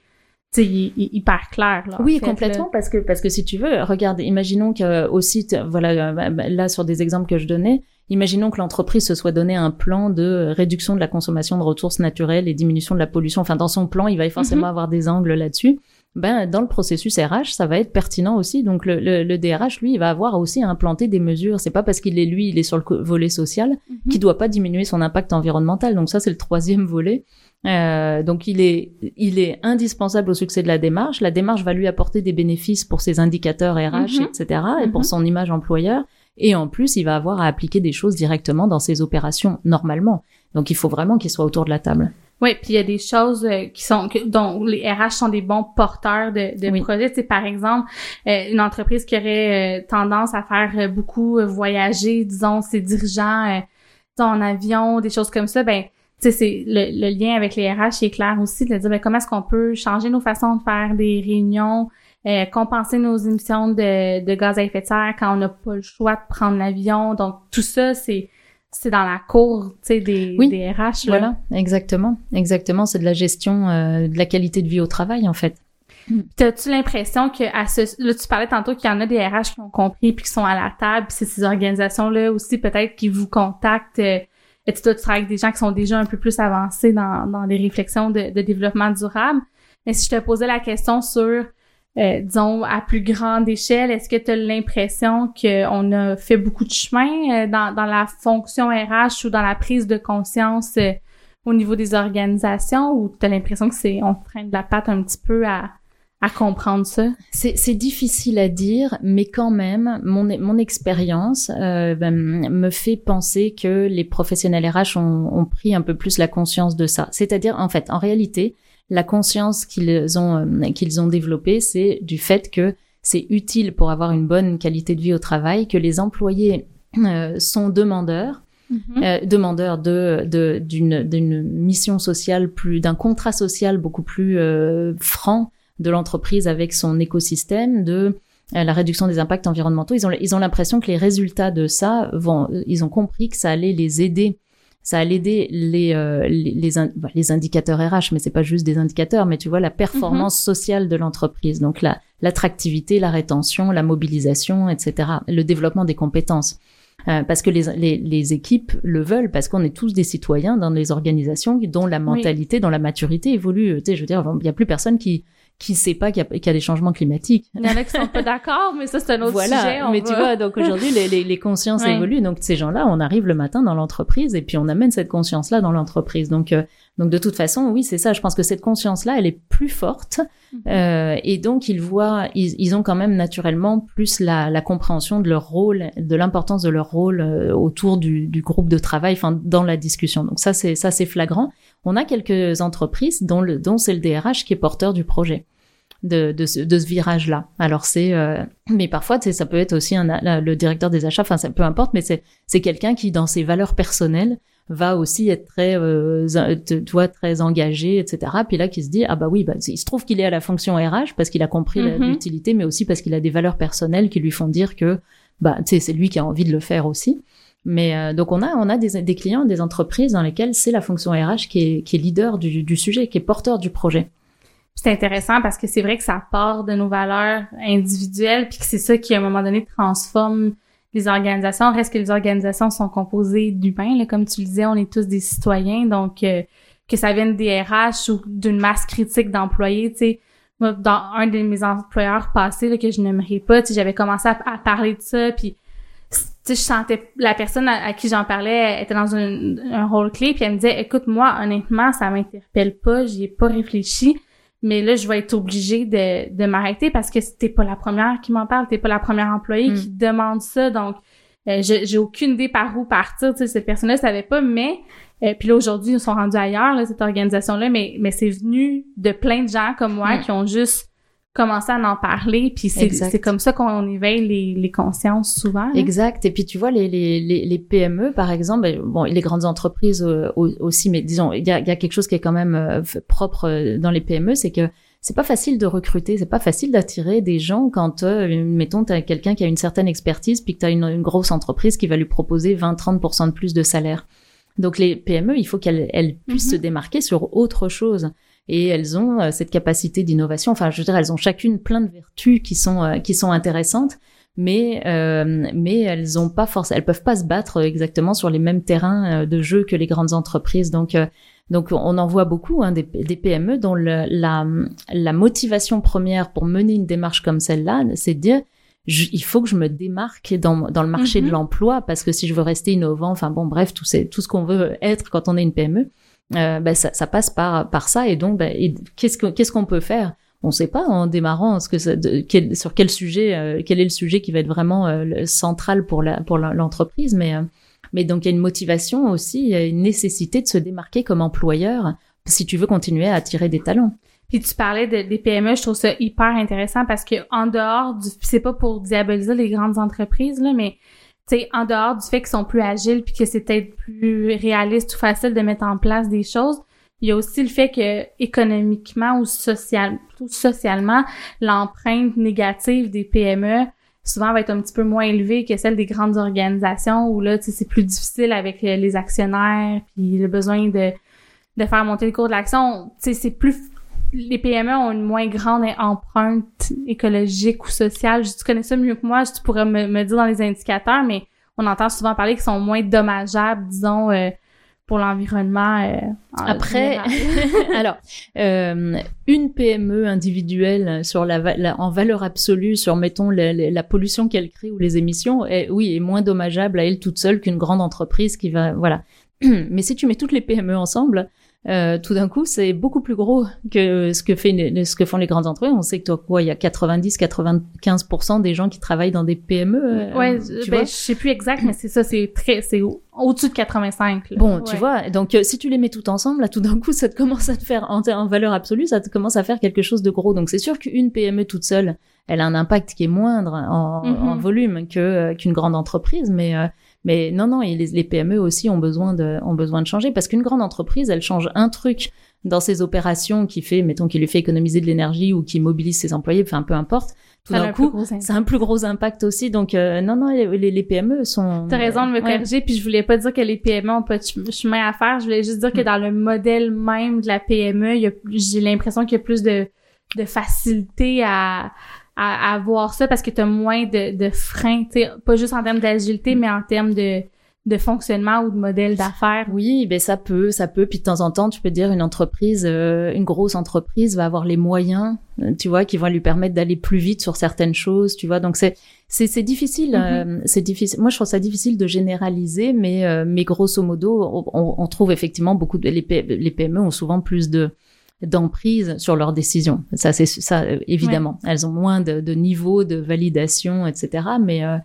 il, il, hyper clair. Là, oui, complètement, parce que parce que si tu veux, regarde, imaginons que aussi, voilà, euh, là sur des exemples que je donnais, imaginons que l'entreprise se soit donné un plan de réduction de la consommation de ressources naturelles et diminution de la pollution. Enfin, dans son plan, il va forcément mm-hmm. avoir des angles là-dessus ben dans le processus RH, ça va être pertinent aussi. Donc le, le, DRH, lui, il va avoir aussi à implanter des mesures. C'est pas parce qu'il est lui, il est sur le volet social, mm qu'il doit pas diminuer son impact environnemental. Donc ça, c'est le troisième volet. Euh, donc il est, il est indispensable au succès de la démarche. La démarche va lui apporter des bénéfices pour ses indicateurs RH, mhm. etc., et pour mhm. son image employeur. Et en plus, il va avoir à appliquer des choses directement dans ses opérations normalement. Donc il faut vraiment qu'il soit autour de la table. Oui, puis il y a des choses euh, qui sont que, dont les RH sont des bons porteurs de, de projets. C'est par exemple euh, une entreprise qui aurait euh, tendance à faire beaucoup voyager, disons, ses dirigeants en avion, des choses comme ça. Ben, tu sais, c'est le, lien avec les RH est clair aussi de dire ben, comment est-ce qu'on peut changer nos façons de faire des réunions, compenser nos émissions de, de gaz à effet de serre quand on n'a pas le choix de prendre l'avion. Donc tout ça, c'est c'est dans la cour, tu sais, des, des RH. Voilà, exactement, exactement. C'est de la gestion euh, de la qualité de vie au travail, en fait. T'as-tu l'impression que à ce, là, tu parlais tantôt qu'il y en a des RH qui ont compris puis qui sont à la table, puis c'est ces organisations-là aussi peut-être qui vous contactent. Euh, et tu, tu travailles avec des gens qui sont déjà un peu plus avancés dans, dans les réflexions de, de développement durable? Mais si je te posais la question sur euh, disons, à plus grande échelle, est-ce que tu as l'impression qu'on a fait beaucoup de chemin euh, dans, dans la fonction RH ou dans la prise de conscience euh, au niveau des organisations ou tu as l'impression que c'est on freine de la patte un petit peu à, à comprendre ça? C'est difficile à dire, mais quand même, mon, mon expérience ben, me fait penser que les professionnels RH ont, ont pris un peu plus la conscience de ça. C'est-à-dire, en fait, en réalité, la conscience qu'ils ont euh, qu'ils ont développée, c'est du fait que c'est utile pour avoir une bonne qualité de vie au travail que les employés euh, sont demandeurs mm-hmm. euh, demandeurs de d'une d'une mission sociale plus d'un contrat social beaucoup plus franc de l'entreprise avec son écosystème de la réduction des impacts environnementaux ils ont ils ont l'impression que les résultats de ça vont ils ont compris que ça allait les aider ça allait aider les euh, les, les, les, indicateurs RH, mais c'est pas juste des indicateurs, mais tu vois la performance mhm. sociale de l'entreprise, donc la l'attractivité, la rétention, la mobilisation, etc., le développement des compétences. Euh, parce que les, les, les, équipes le veulent, parce qu'on est tous des citoyens dans les organisations dont la mentalité, dont la maturité évolue. Tu sais, je veux dire, il y a plus personne qui qui sait pas qu'il y, y, a des changements climatiques. Il y en a qui sont pas d'accord, mais ça c'est un autre voilà. sujet. mais tu vois, donc aujourd'hui les, les, les, consciences évoluent. Donc ces gens-là, on arrive le matin dans l'entreprise et puis on amène cette conscience-là dans l'entreprise. Donc euh, donc de toute façon, oui, c'est ça. Je pense que cette conscience-là, elle est plus forte mhm. euh, et donc ils voient, ils, ils, ont quand même naturellement plus la, la, compréhension de leur rôle, de l'importance de leur rôle euh, autour du, du, groupe de travail, enfin dans la discussion. Donc ça c'est ça c'est flagrant. On a quelques entreprises dont, le, dont c'est le DRH qui est porteur du projet de, de, ce, de ce virage-là. Alors c'est, euh, mais parfois, ça peut être aussi un, le directeur des achats, enfin, ça peu importe, mais c'est, c'est quelqu'un qui, dans ses valeurs personnelles, va aussi être très, euh, tu très engagé, etc. Puis là, qui se dit, ah bah oui, bah, il se trouve qu'il est à la fonction RH parce qu'il a compris mm-hmm. l'utilité, mais aussi parce qu'il a des valeurs personnelles qui lui font dire que, bah, tu sais, c'est lui qui a envie de le faire aussi. Mais euh, donc on a on a des, des, clients, des entreprises dans lesquelles c'est la fonction RH qui est, qui est leader du, du sujet, qui est porteur du projet c'est intéressant parce que c'est vrai que ça part de nos valeurs individuelles, puis que c'est ça qui, à un moment donné, transforme les organisations. Reste que les organisations sont composées d'humains, comme tu le disais, on est tous des citoyens, donc euh, que ça vienne des RH ou d'une masse critique d'employés, tu sais, moi, dans un de mes employeurs passés, là, que je n'aimerais pas, j'avais commencé à, parler de ça, puis je sentais la personne à, qui j'en parlais était dans un, un rôle clé puis elle me disait écoute moi honnêtement ça m'interpelle pas j'y ai pas réfléchi mais là je vais être obligée de, de m'arrêter parce que t'es pas la première qui m'en parle t'es pas la première employée mm. qui demande ça donc euh, j'ai aucune idée par où partir tu sais cette personne là savait pas mais euh, puis là aujourd'hui ils sont rendus ailleurs là, cette organisation là mais mais c'est venu de plein de gens comme moi mm. qui ont juste commencer à en parler puis c'est comme ça qu'on éveille les, les consciences souvent hein. exact et puis tu vois les, les, les, PME par exemple ben, bon les grandes entreprises euh, aussi mais disons il y a, y a, quelque chose qui est quand même euh, propre euh, dans les PME c'est que c'est pas facile de recruter, c'est pas facile d'attirer des gens quand, mettons, tu as quelqu'un qui a une certaine expertise, puis que tu as une, une, grosse entreprise qui va lui proposer 20-30% de plus de salaire. Donc les PME, il faut qu'elles elles puissent mm-hmm. se démarquer sur autre chose et elles ont euh, cette capacité d'innovation. Enfin, je veux dire, elles ont chacune plein de vertus qui sont euh, qui sont intéressantes, mais euh, mais elles ont pas force, elles peuvent pas se battre exactement sur les mêmes terrains de jeu que les grandes entreprises. Donc donc on en voit beaucoup hein, des, des, PME dont le, la la motivation première pour mener une démarche comme celle-là, c'est de dire il faut que je me démarque dans, dans le marché de mm-hmm. l'emploi parce que si je veux rester innovant, enfin bon, bref, tout, tout ce qu'on veut être quand on est une PME, euh, ben ça, ça, passe par par ça. Et donc ben, qu'est-ce qu'on qu'est-ce qu'on peut faire? On ne sait pas en démarrant ce que sur quel sujet euh, quel est le sujet qui va être vraiment euh, central pour la pour l'entreprise. Mais mais donc il y a une motivation aussi il y a une nécessité de se démarquer comme employeur si tu veux continuer à attirer des talents. Puis tu parlais de, des PME, je trouve ça hyper intéressant parce que en dehors du, c'est pas pour diaboliser les grandes entreprises là, mais c'est en dehors du fait qu'ils sont plus agiles puis que c'est peut-être plus réaliste ou facile de mettre en place des choses, il y a aussi le fait que économiquement ou social, socialement, l'empreinte négative des PME souvent va être un petit peu moins élevée que celle des grandes organisations où là, c'est plus difficile avec euh, les actionnaires puis le besoin de de faire monter le cours de l'action. C'est plus les PME ont une moins grande empreinte écologique ou sociale. tu connais ça mieux que moi, tu pourrais me, me dire dans les indicateurs, mais on entend souvent parler qu'ils sont moins dommageables, disons, euh, pour l'environnement. Euh, Après, alors, euh, une PME individuelle sur la, en valeur absolue, sur mettons la, la pollution qu'elle crée ou les émissions, est, oui, est moins dommageable à elle toute seule qu'une grande entreprise qui va, voilà. Mais si tu mets toutes les PME ensemble, euh, tout d'un coup, c'est beaucoup plus gros que ce que fait ce que font les grandes entreprises. On sait que toi, quoi, il y a 90-95% des gens qui travaillent dans des PME. Euh, ouais, tu ben, vois? je sais plus exact, mais c'est ça, c'est très, c'est au-dessus de 85. Bon, tu vois, donc euh, si tu les mets tout ensemble, là, tout d'un coup, ça te commence à te faire en, en valeur absolue, ça te commence à faire quelque chose de gros. Donc c'est sûr qu'une PME toute seule, elle a un impact qui est moindre en, en mm-hmm. volume que qu'une grande entreprise, mais mais non, non, les, les PME aussi ont besoin de, ont besoin de changer parce qu'une grande entreprise, elle change un truc dans ses opérations qui fait, mettons, qui lui fait économiser de l'énergie ou qui mobilise ses employés, enfin, peu importe. Tout d'un coup, c'est un plus gros impact aussi. Donc, euh, non, non, les, les, PME sont... T'as raison de me corriger, puis je voulais pas dire que les PME ont pas de chemin à faire. Je voulais juste dire que mm. dans le modèle même de la PME, j'ai l'impression qu'il y a plus de, de facilité à à, voir ça parce que tu as moins de, de freins, pas juste en termes d'agilité, mais en termes de, de fonctionnement ou de modèle d'affaires. Oui, ben ça peut, ça peut. Puis de temps en temps, tu peux dire une entreprise, euh, une grosse entreprise va avoir les moyens, euh, tu vois, qui vont lui permettre d'aller plus vite sur certaines choses, tu vois. Donc c'est c'est c'est difficile, mm-hmm. euh, c'est difficile. Moi, je trouve ça difficile de généraliser, mais mais grosso modo, on, on trouve effectivement beaucoup de les, les PME ont souvent plus de d'emprise sur leurs décisions. Ça, c'est ça, euh, évidemment. Elles ont moins de, de niveau de validation, etc. Mais euh,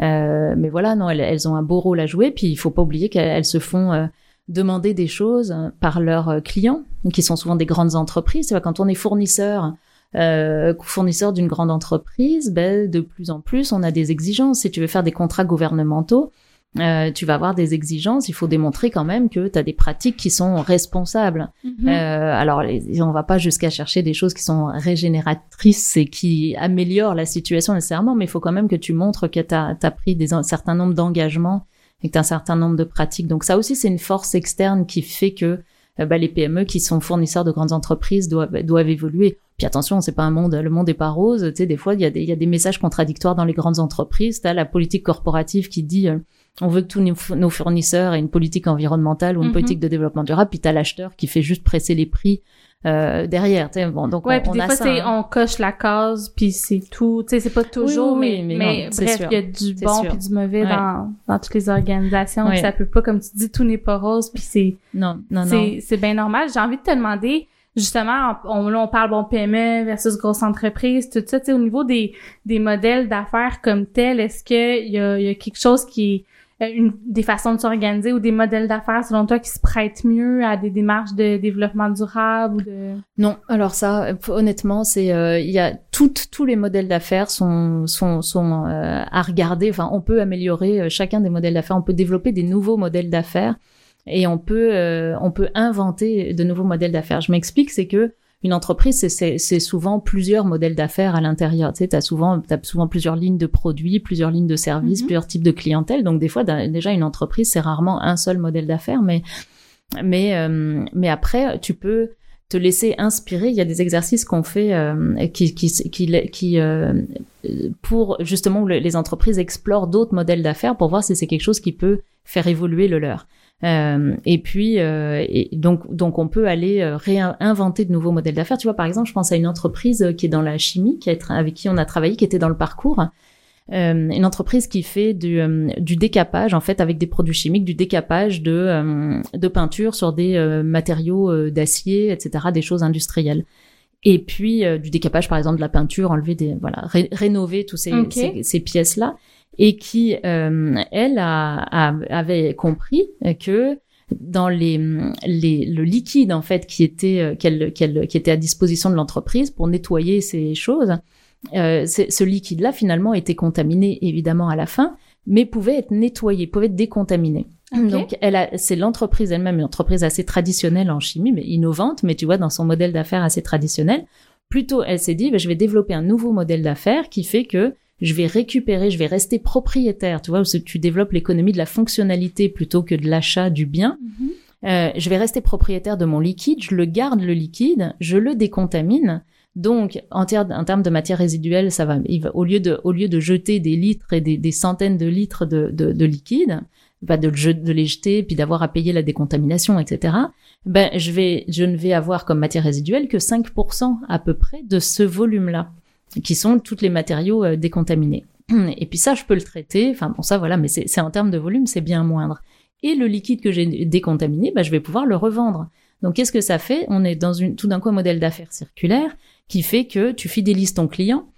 euh, mais voilà, non, elles, elles, ont un beau rôle à jouer. Puis il faut pas oublier qu'elles se font euh, demander des choses par leurs clients, qui sont souvent des grandes entreprises. Quand on est fournisseur, euh, fournisseur d'une grande entreprise, ben, de plus en plus, on a des exigences. Si tu veux faire des contrats gouvernementaux, euh, tu vas avoir des exigences. Il faut démontrer quand même que tu as des pratiques qui sont responsables. Mhm. Euh, alors, on va pas jusqu'à chercher des choses qui sont régénératrices et qui améliorent la situation nécessairement, mais il faut quand même que tu montres que tu as, pris des, un certain nombre d'engagements et que tu as un certain nombre de pratiques. Donc ça aussi, c'est une force externe qui fait que euh, bah, les PME qui sont fournisseurs de grandes entreprises doivent, doivent évoluer. Puis attention, c'est pas un monde, le monde est pas rose. Tu sais, des fois, il y, a des, il y a des messages contradictoires dans les grandes entreprises. Tu as la politique corporative qui dit euh, on veut que tous nos fournisseurs aient une politique environnementale ou une mhm. politique de développement durable, puis t'as l'acheteur qui fait juste presser les prix euh, derrière. Bon, donc ouais, on, puis des a fois, ça, hein. on coche la case, puis c'est tout. Tu sais, c'est pas toujours, oui, mais, mais mais, bref, il y a du bon puis du mauvais Ouais. dans, dans toutes les organisations. Ouais. Ça peut pas, comme tu dis, tout n'est pas rose, puis c'est Non, non, non. c'est c'est bien normal. J'ai envie de te demander, justement, on, là, on parle bon PME versus grosse entreprise, tout ça, tu sais, au niveau des, des modèles d'affaires comme tel, est-ce que il y a, y a quelque chose qui une, des façons de s'organiser ou des modèles d'affaires selon toi qui se prêtent mieux à des démarches de développement durable ou de Non, alors ça, euh, honnêtement, c'est euh, il y a toutes tous les modèles d'affaires sont sont sont euh, à regarder. Enfin, on peut améliorer euh, chacun des modèles d'affaires. On peut développer des nouveaux modèles d'affaires et on peut euh, on peut inventer de nouveaux modèles d'affaires. Je m'explique, c'est que une entreprise, c'est- souvent plusieurs modèles d'affaires à l'intérieur. Tu sais, t'as souvent t'as souvent plusieurs lignes de produits, plusieurs lignes de services, Mhm. plusieurs types de clientèle. Donc des fois, déjà une entreprise, c'est rarement un seul modèle d'affaires, mais mais euh, mais après, tu peux te laisser inspirer. Il y a des exercices qu'on fait euh, qui qui qui, qui euh, pour justement les entreprises explorent d'autres modèles d'affaires pour voir si c'est quelque chose qui peut faire évoluer le leur. Euh, et puis euh, donc donc on peut aller euh, réinventer de nouveaux modèles d'affaires. Tu vois par exemple, je pense à une entreprise qui est dans la chimie, avec qui on a travaillé, qui était dans le parcours. Euh, une entreprise qui fait du, du décapage en fait avec des produits chimiques, du décapage de, de peinture sur des matériaux d'acier, etc., des choses industrielles. Et puis euh, du décapage par exemple de la peinture, enlever des voilà, ré- rénover tous ces, ces, ces pièces là, et qui euh, elle a, a- avait compris que dans les, les le liquide en fait qui était euh, qu'elle qu'elle qui était à disposition de l'entreprise pour nettoyer ces choses euh, ce liquide-là, finalement, était contaminé, évidemment, à la fin, mais pouvait être nettoyé, pouvait être décontaminé. Donc, elle a, c'est l'entreprise elle-même, une entreprise assez traditionnelle en chimie, mais innovante, mais tu vois, dans son modèle d'affaires assez traditionnel. Plutôt, elle s'est dit, ben, je vais développer un nouveau modèle d'affaires qui fait que je vais récupérer, je vais rester propriétaire, tu vois, tu développes l'économie de la fonctionnalité plutôt que de l'achat du bien. Euh, je vais rester propriétaire de mon liquide, je le garde le liquide, je le décontamine. Donc, en, ter- en termes de matière résiduelle, ça va, il va- au lieu de, au lieu de jeter des litres et des, des centaines de litres de, de, de liquide, bah de, de les jeter puis d'avoir à payer la décontamination, etc. Ben, je vais, je ne vais avoir comme matière résiduelle que 5% à peu près de ce volume-là, qui sont tous les matériaux euh, décontaminés. Et puis ça, je peux le traiter. Enfin bon, ça voilà, mais c'est en termes de volume, c'est bien moindre. Et le liquide que j'ai décontaminé, ben, je vais pouvoir le revendre. Donc qu'est-ce que ça fait? On est dans une tout d'un coup un modèle d'affaires circulaire qui fait que tu fidélises ton client,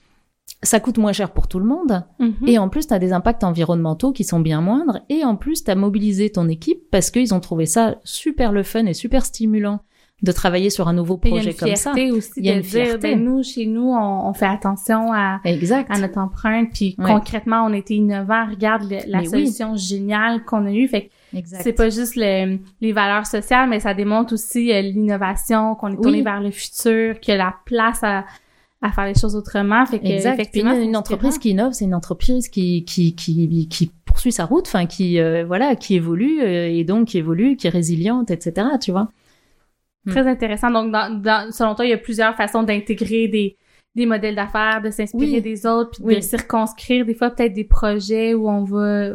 ça coûte moins cher pour tout le monde, Mhm. et en plus tu as des impacts environnementaux qui sont bien moindres, et en plus tu as mobilisé ton équipe parce qu'ils ont trouvé ça super le fun et super stimulant de travailler sur un nouveau Puis il y a projet une comme ça. fierté aussi Il y a de une dire, fierté. ben nous, chez nous, on, on fait attention à, Exact. à notre empreinte, puis Ouais. concrètement, on était innovants. Regarde le- la Mais oui. solution géniale qu'on a eue. Fait c'est pas juste le- les valeurs sociales, mais ça démontre aussi euh, l'innovation, qu'on est tourné Oui. vers le futur, qu'il y a la place à, à faire les choses autrement. Fait que, Exact. Puis effectivement, une, entreprise qui innove, c'est une entreprise qui qui qui qui poursuit sa route, enfin qui euh, voilà, qui évolue euh, et donc qui évolue, qui est résiliente, etc. Tu vois. Très intéressant. Donc, dans, dans, selon toi, il y a plusieurs façons d'intégrer des, des modèles d'affaires, de s'inspirer Oui. des autres, puis de circonscrire des fois peut-être des projets où on va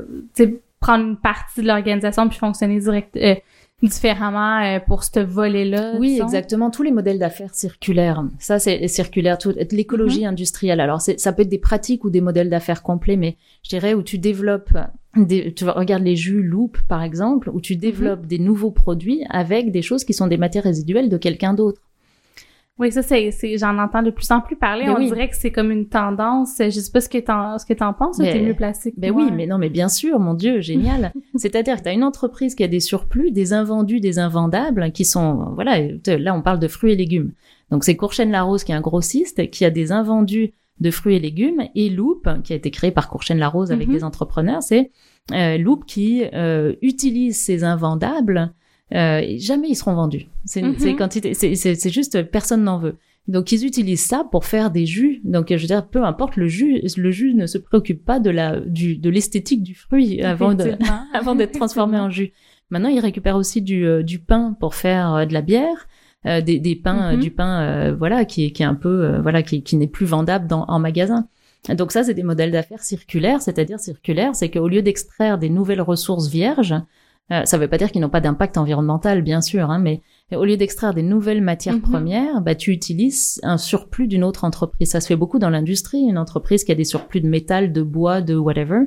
prendre une partie de l'organisation puis fonctionner direct, euh, différemment euh, pour ce volet-là. Oui, disons? exactement. Tous les modèles d'affaires circulaires. Ça, c'est circulaire. Tout, l'écologie industrielle. Alors, ça peut être des pratiques ou des modèles d'affaires complets, mais je dirais où tu développes des, tu regardes les jus Loop, par exemple, où tu développes des nouveaux produits avec des choses qui sont des matières résiduelles de quelqu'un d'autre. Oui, ça, c'est, j'en entends de plus en plus parler. Ben on oui. dirait que c'est comme une tendance. Je sais pas ce que t'en, ce que t'en penses, ou Mais- t'es mieux placé que Ben moi. oui, mais non, mais bien sûr, mon Dieu, génial. C'est-à-dire que tu as une entreprise qui a des surplus, des invendus, des invendables, qui sont, voilà, là on parle de fruits et légumes. Donc c'est Courchaine Larose qui est un grossiste, qui a des invendus de fruits et légumes, et Loop, qui a été créé par Courchaine Larose avec Mhm. des entrepreneurs, c'est euh, Loop qui euh, utilise ces invendables, euh, jamais ils seront vendus. C'est c'est quantité, c'est- juste personne n'en veut. Donc ils utilisent ça pour faire des jus. Donc je veux dire, peu importe le jus, le jus ne se préoccupe pas de la du de l'esthétique du fruit avant de avant d'être transformé en jus. Maintenant, ils récupèrent aussi du euh, du pain pour faire euh, de la bière, euh, des des pains, euh, Mhm. du pain euh, voilà qui est qui est un peu euh, voilà qui qui n'est plus vendable dans en magasin. Donc ça, c'est des modèles d'affaires circulaires, c'est-à-dire circulaires, c'est qu'au lieu d'extraire des nouvelles ressources vierges, Euh, ça ne veut pas dire qu'ils n'ont pas d'impact environnemental, bien sûr, hein, mais au lieu d'extraire des nouvelles matières Mhm. premières, bah, tu utilises un surplus d'une autre entreprise. Ça se fait beaucoup dans l'industrie, une entreprise qui a des surplus de métal, de bois, de whatever,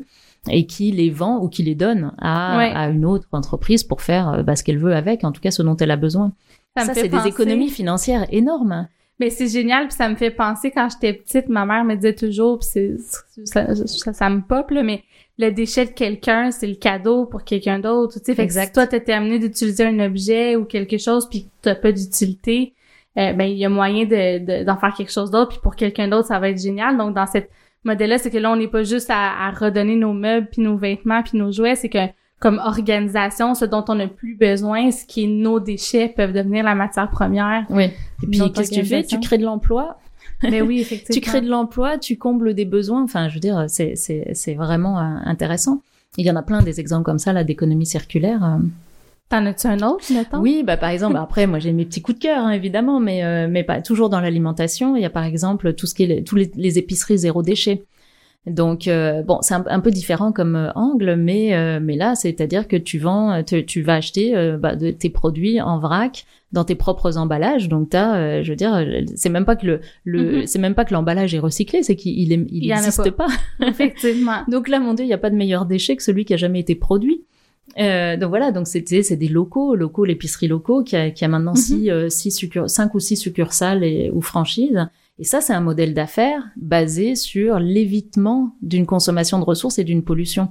et qui les vend ou qui les donne à, Ouais. à une autre entreprise pour faire euh, bah, ce qu'elle veut avec, en tout cas ce dont elle a besoin. Ça, Ça, c'est des économies financières énormes. Mais c'est génial, puis ça me fait penser quand j'étais petite, ma mère me disait toujours, puis ça, ça me pop là, mais le déchet de quelqu'un, c'est le cadeau pour quelqu'un d'autre. Tu sais, fait que si Exact. toi t'es terminé d'utiliser un objet ou quelque chose, puis que t'as pas d'utilité, euh, ben il y a moyen de de- d'en faire quelque chose d'autre, puis pour quelqu'un d'autre ça va être génial. Donc dans cette modèle-là, c'est que là on n'est pas juste à, à redonner nos meubles, puis nos vêtements, puis nos jouets, c'est que comme organisation, ce dont on n'a plus besoin, ce qui est nos déchets, peuvent devenir la matière première. Oui. Et puis, qu'est-ce que tu fais? Tu crées de l'emploi? Mais oui, effectivement. Tu crées de l'emploi, tu combles des besoins. Enfin, je veux dire, c'est vraiment euh, intéressant. Il y en a plein des exemples comme ça là d'économie circulaire. T'en as-tu un autre, mettons? Oui, bah par exemple, après moi j'ai mes petits coups de cœur hein, évidemment, mais euh, mais pas toujours dans l'alimentation. Il y a par exemple tout ce qui est tous les, les épiceries zéro déchet. Donc euh, bon, c'est un, un peu différent comme euh, angle, mais euh, mais là, c'est-à-dire que tu vends, euh, tu, vas acheter euh, bah, de, tes produits en vrac dans tes propres emballages. Donc t'as, je veux dire, c'est même pas que le, le Mhm. c'est même pas que l'emballage est recyclé, c'est qu'il il, est- il Il y en a existe pas. Effectivement. Donc là, mon Dieu, il n'y a pas de meilleur déchet que celui qui a jamais été produit. Euh, donc voilà, donc c'était c'est des locaux, locaux, l'épicerie locaux qui a, qui a maintenant Mhm. six, euh, six cinq ou six succursales et, ou franchises. Et ça, c'est un modèle d'affaires basé sur l'évitement d'une consommation de ressources et d'une pollution.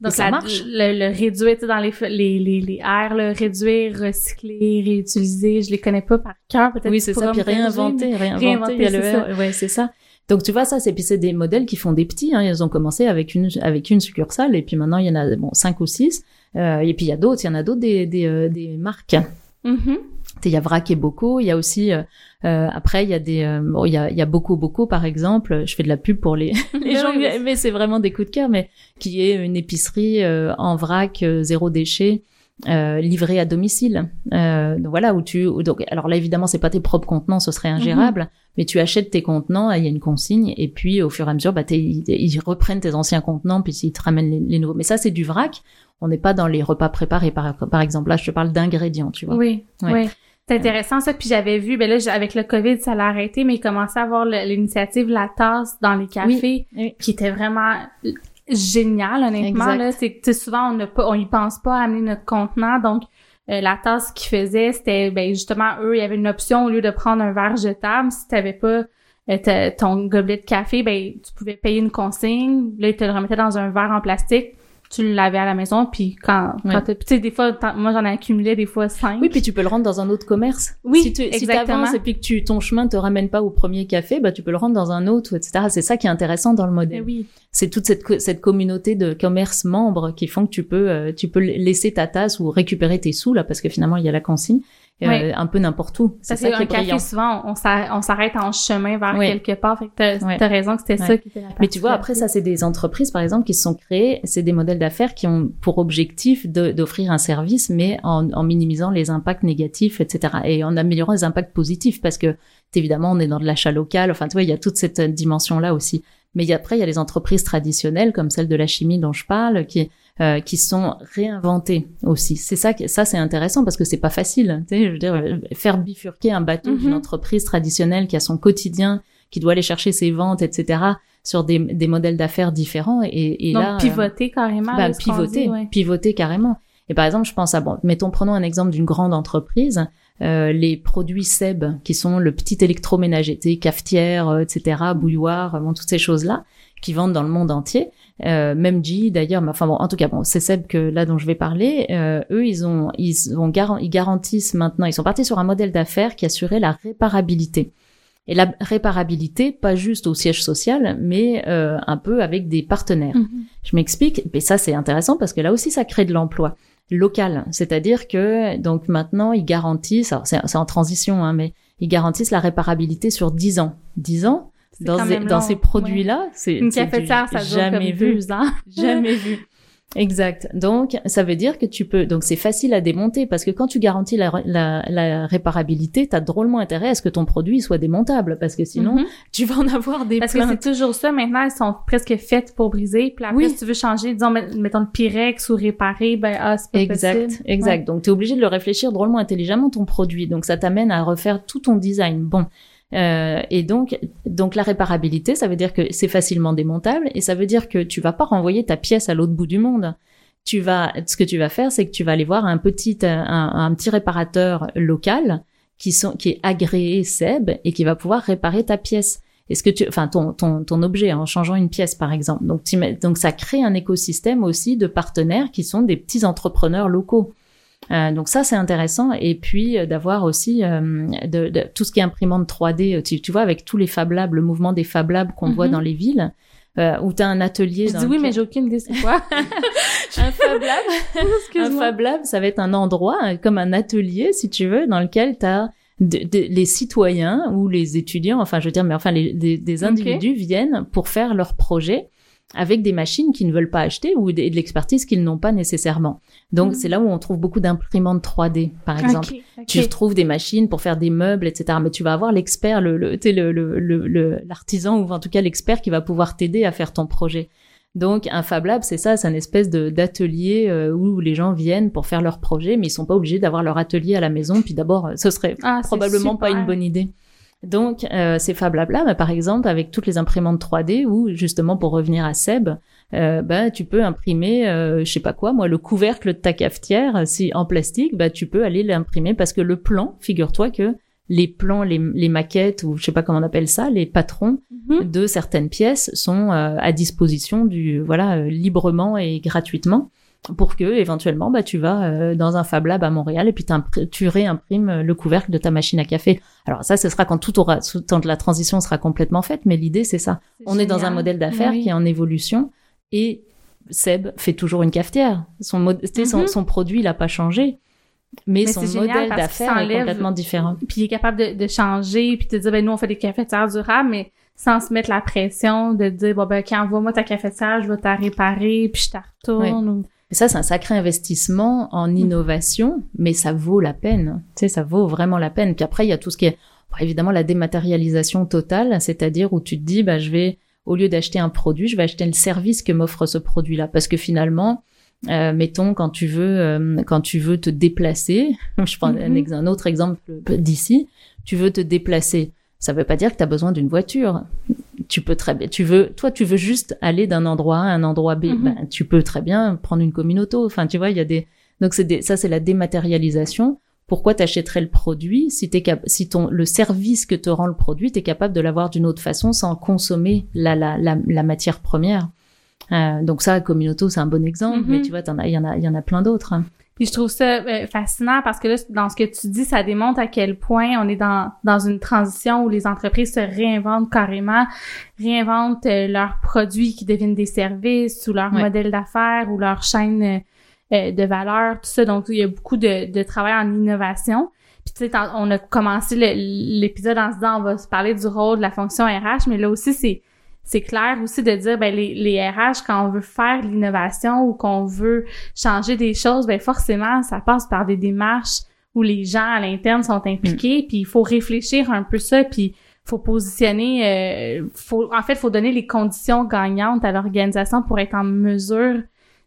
Donc, ça la- marche. Le, le réduire, tu sais, dans les, les, les, les airs, le réduire, recycler, réutiliser, je les connais pas par cœur, peut-être. Oui, c'est ça, puis réinventer, réinventer, réinventer, c'est ouais, c'est ça. Donc tu vois ça, c'est puis c'est des modèles qui font des petits. Hein. Ils ont commencé avec une avec une succursale et puis maintenant il y en a bon cinq ou six. Euh, et puis il y a d'autres, il y en a d'autres des des, euh, des marques. Mhm. Il y a Vrac et Bocaux. Il y a aussi euh, euh, après il y a des euh, bon il y a il y a beaucoup beaucoup par exemple. Je fais de la pub pour les les gens, Oui, oui. mais c'est vraiment des coups de cœur. Mais qui est une épicerie euh, en vrac euh, zéro déchet. Euh, livrée à domicile, euh, donc voilà où tu où- donc alors là évidemment c'est pas tes propres contenants, ce serait ingérable, mais tu achètes tes contenants, il y a une consigne et puis au fur et à mesure bah ils, ils reprennent tes anciens contenants puis ils te ramènent les, les nouveaux. Mais ça c'est du vrac, on n'est pas dans les repas préparés par par exemple là je te parle d'ingrédients, tu vois. Oui, Ouais. oui. C'est intéressant ça. Puis j'avais vu, ben là, avec le COVID, ça l'a arrêté, mais il commençait à avoir l'initiative La Tasse dans les cafés, oui. qui était vraiment génial, honnêtement. Exact. Là, c'est souvent on n'a pas, on y pense pas à amener notre contenant, donc euh, la tasse qu'ils faisaient, c'était ben justement eux, il y avait une option au lieu de prendre un verre jetable, si t'avais pas euh, ton gobelet de café, ben tu pouvais payer une consigne, là ils te le remettaient dans un verre en plastique, tu le lavais à la maison, puis quand, Ouais. quand tu sais des fois, moi j'en ai accumulé des fois cinq. Oui, puis tu peux le rendre dans un autre commerce. Oui, si tu si exactement. t'avances et puis que tu ton chemin te ramène pas au premier café, bah tu peux le rendre dans un autre, etc. C'est ça qui est intéressant dans le modèle. oui. C'est toute cette cette communauté de commerce membres qui font que tu peux euh, tu peux laisser ta tasse ou récupérer tes sous là parce que finalement il y a la consigne Ouais. un peu n'importe où. C'est ça qui qu'un est brillant. café, souvent, on s'a- on s'arrête en chemin vers Oui. quelque part. Fait que t'as Ouais. raison que c'était ça qui était la Mais tu vois, après, ça, c'est des entreprises, par exemple, qui se sont créées, c'est des modèles d'affaires qui ont pour objectif d'offrir un service, mais en, en minimisant les impacts négatifs, etc. Et en améliorant les impacts positifs, parce que, évidemment, on est dans de l'achat local, enfin, tu vois, il y a toute cette dimension-là aussi. Mais après, il y a les entreprises traditionnelles, comme celle de la chimie dont je parle, qui, euh, qui sont réinventées aussi. C'est ça, ça c'est intéressant parce que c'est pas facile. Tu sais, je veux dire, euh, faire bifurquer un bateau d'une Mhm. entreprise traditionnelle qui a son quotidien, qui doit aller chercher ses ventes, etc., sur des, des modèles d'affaires différents. Et, et Donc, là, euh, pivoter carrément. bah, pivoter, dit, ouais. pivoter carrément. Et par exemple, je pense à bon, mettons, prenons un exemple d'une grande entreprise, euh, les produits Seb, qui sont le petit électroménager, cafetière, euh, etc., bouilloire, bon, toutes ces choses-là, qui vendent dans le monde entier. Euh, même G d'ailleurs, mais enfin bon, en tout cas bon, c'est Seb que là dont je vais parler. Euh, eux, ils ont, ils ont ils garantissent maintenant, ils sont partis sur un modèle d'affaires qui assurait la réparabilité. Et la réparabilité, pas juste au siège social, mais euh, un peu avec des partenaires. Mhm. Je m'explique. Et ça, c'est intéressant parce que là aussi, ça crée de l'emploi local. C'est-à-dire que donc maintenant, ils garantissent, alors c'est en transition, hein, mais ils garantissent la réparabilité sur 10 ans. 10 ans dans, ces- dans ces produits-là, c'est Une cafetière, ça dure jamais comme vu, deux ans. jamais vu. Exact. Donc, ça veut dire que tu peux. Donc, c'est facile à démonter parce que quand tu garantis la, la, la réparabilité, tu as drôlement intérêt à ce que ton produit soit démontable parce que sinon, Mhm. tu vas en avoir des Parce que c'est toujours ça. Maintenant, elles sont presque faites pour briser. Puis après, Oui. si tu veux changer, disons, met- mettons le Pyrex ou réparer, ben, ah, c'est pas Exact, possible. exact. Donc, tu es obligé de le réfléchir drôlement intelligemment, ton produit. Donc, ça t'amène à refaire tout ton design. Bon. Euh, et donc, donc la réparabilité, ça veut dire que c'est facilement démontable et ça veut dire que tu vas pas renvoyer ta pièce à l'autre bout du monde. Tu vas, ce que tu vas faire, c'est que tu vas aller voir un petit, euh, un, petit réparateur local qui sont, qui est agréé SEB et qui va pouvoir réparer ta pièce. Est-ce que tu, enfin ton, ton, ton objet en changeant une pièce par exemple. Donc, tu donc ça crée un écosystème aussi de partenaires qui sont des petits entrepreneurs locaux. Euh, donc ça c'est intéressant et puis euh, d'avoir aussi euh, de, de- tout ce qui est imprimante 3D. euh, Tu, tu vois avec tous les Fab Labs, le mouvement des Fab Labs qu'on Mhm. voit dans les villes. Euh, où tu as un atelier Je dans dis oui, lequel- mais j'ai aucune idée c'est quoi. un Fab Lab un. Fab Lab, ça va être un endroit comme un atelier, si tu veux, dans lequel tu as les citoyens ou les étudiants, enfin je veux dire, mais enfin les, des, des individus viennent pour faire leur projet avec des machines qu'ils ne veulent pas acheter ou de l'expertise qu'ils n'ont pas nécessairement. Donc Mhm. c'est là où on trouve beaucoup d'imprimantes 3D, par exemple. Tu trouves des machines pour faire des meubles, etc. Mais tu vas avoir l'expert, le, le, le, le, le, le- l'artisan ou en tout cas l'expert qui va pouvoir t'aider à faire ton projet. Donc un Fab Lab, c'est ça, c'est une espèce de d'atelier euh, où les gens viennent pour faire leur projet, mais ils sont pas obligés d'avoir leur atelier à la maison. Puis d'abord, euh, ce serait Ah, probablement pas une bonne idée. Donc, euh, ces Fab bah, par exemple, avec toutes les imprimantes 3D, ou justement pour revenir à Seb, euh, bah, tu peux imprimer, euh, je sais pas quoi, moi, le couvercle de ta cafetière, euh, si en plastique, bah, tu peux aller l'imprimer parce que le plan, figure-toi que les plans, les, les maquettes, ou je sais pas comment on appelle ça, les patrons Mhm. de certaines pièces sont euh, à disposition du, voilà, euh, librement et gratuitement pour que éventuellement bah tu vas euh, dans un Fab Lab à Montréal et puis tu réimprimes euh, le couvercle de ta machine à café. Alors ça ce sera quand tout aura quand la transition sera complètement faite mais l'idée c'est ça. On est dans un modèle d'affaires Oui. qui est en évolution et Seb fait toujours une cafetière. Son son, Mhm. son produit il a pas changé mais, Mais son modèle d'affaires est complètement différent. Puis il est capable de, de changer, puis de dire, ben nous, on fait des cafetières durables, mais sans se mettre la pression de dire, bon, ben, quand envoie-moi ta cafetière, je vais t'en réparer, puis je t'en retourne. ou- Ça, c'est un sacré investissement en innovation, mais ça vaut la peine. Tu sais, ça vaut vraiment la peine. Puis après, il y a tout ce qui est, évidemment, la dématérialisation totale, c'est-à-dire où tu te dis, bah, je vais, au lieu d'acheter un produit, je vais acheter le service que m'offre ce produit-là. Parce que finalement, euh, mettons, quand tu veux, euh, quand tu veux te déplacer, je prends un, Mhm. ex- un autre exemple d'ici, tu veux te déplacer. Ça veut pas dire que tu as besoin d'une voiture. Tu peux très bien, tu veux, toi, tu veux juste aller d'un endroit A à un endroit B. Mhm. Ben, tu peux très bien prendre une communauto. Enfin, tu vois, il y a des, donc c'est des, ça, c'est la dématérialisation. Pourquoi t'achèterais le produit si t'es cap- si ton, le service que te rend le produit, t'es capable de l'avoir d'une autre façon sans consommer la, la, la, la matière première? Euh, donc ça, Communauto, c'est un bon exemple, Mhm. mais tu vois, il y en a, il y en a plein d'autres. Puis je trouve ça euh, fascinant parce que là, dans ce que tu dis, ça démontre à quel point on est dans, dans une transition où les entreprises se réinventent carrément, réinventent euh, leurs produits qui deviennent des services ou leur Ouais. modèle d'affaires ou leur chaîne euh, euh, de valeur, tout ça. Donc, il y a beaucoup de, de travail en innovation. Puis tu sais, on a commencé l'épisode en se disant on va se parler du rôle de la fonction RH, mais là aussi, c'est c'est clair aussi de dire ben les, les RH quand on veut faire l'innovation ou qu'on veut changer des choses ben forcément ça passe par des démarches où les gens à l'interne sont impliqués. Puis il faut réfléchir un peu ça puis faut positionner euh, faut en fait faut donner les conditions gagnantes à l'organisation pour être en mesure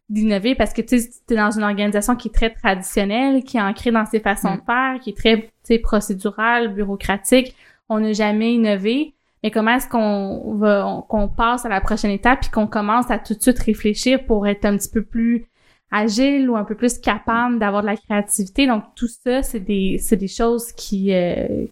d'innover parce que tu t'es dans une organisation qui est très traditionnelle qui est ancrée dans ses façons Mm. de faire qui est très tu sais procédurale bureaucratique. On n'a jamais innové mais comment est-ce qu'on va on- qu'on passe à la prochaine étape puis qu'on commence à tout de suite réfléchir pour être un petit peu plus agile ou un peu plus capable d'avoir de la créativité donc tout ça c'est des c'est des choses qui euh,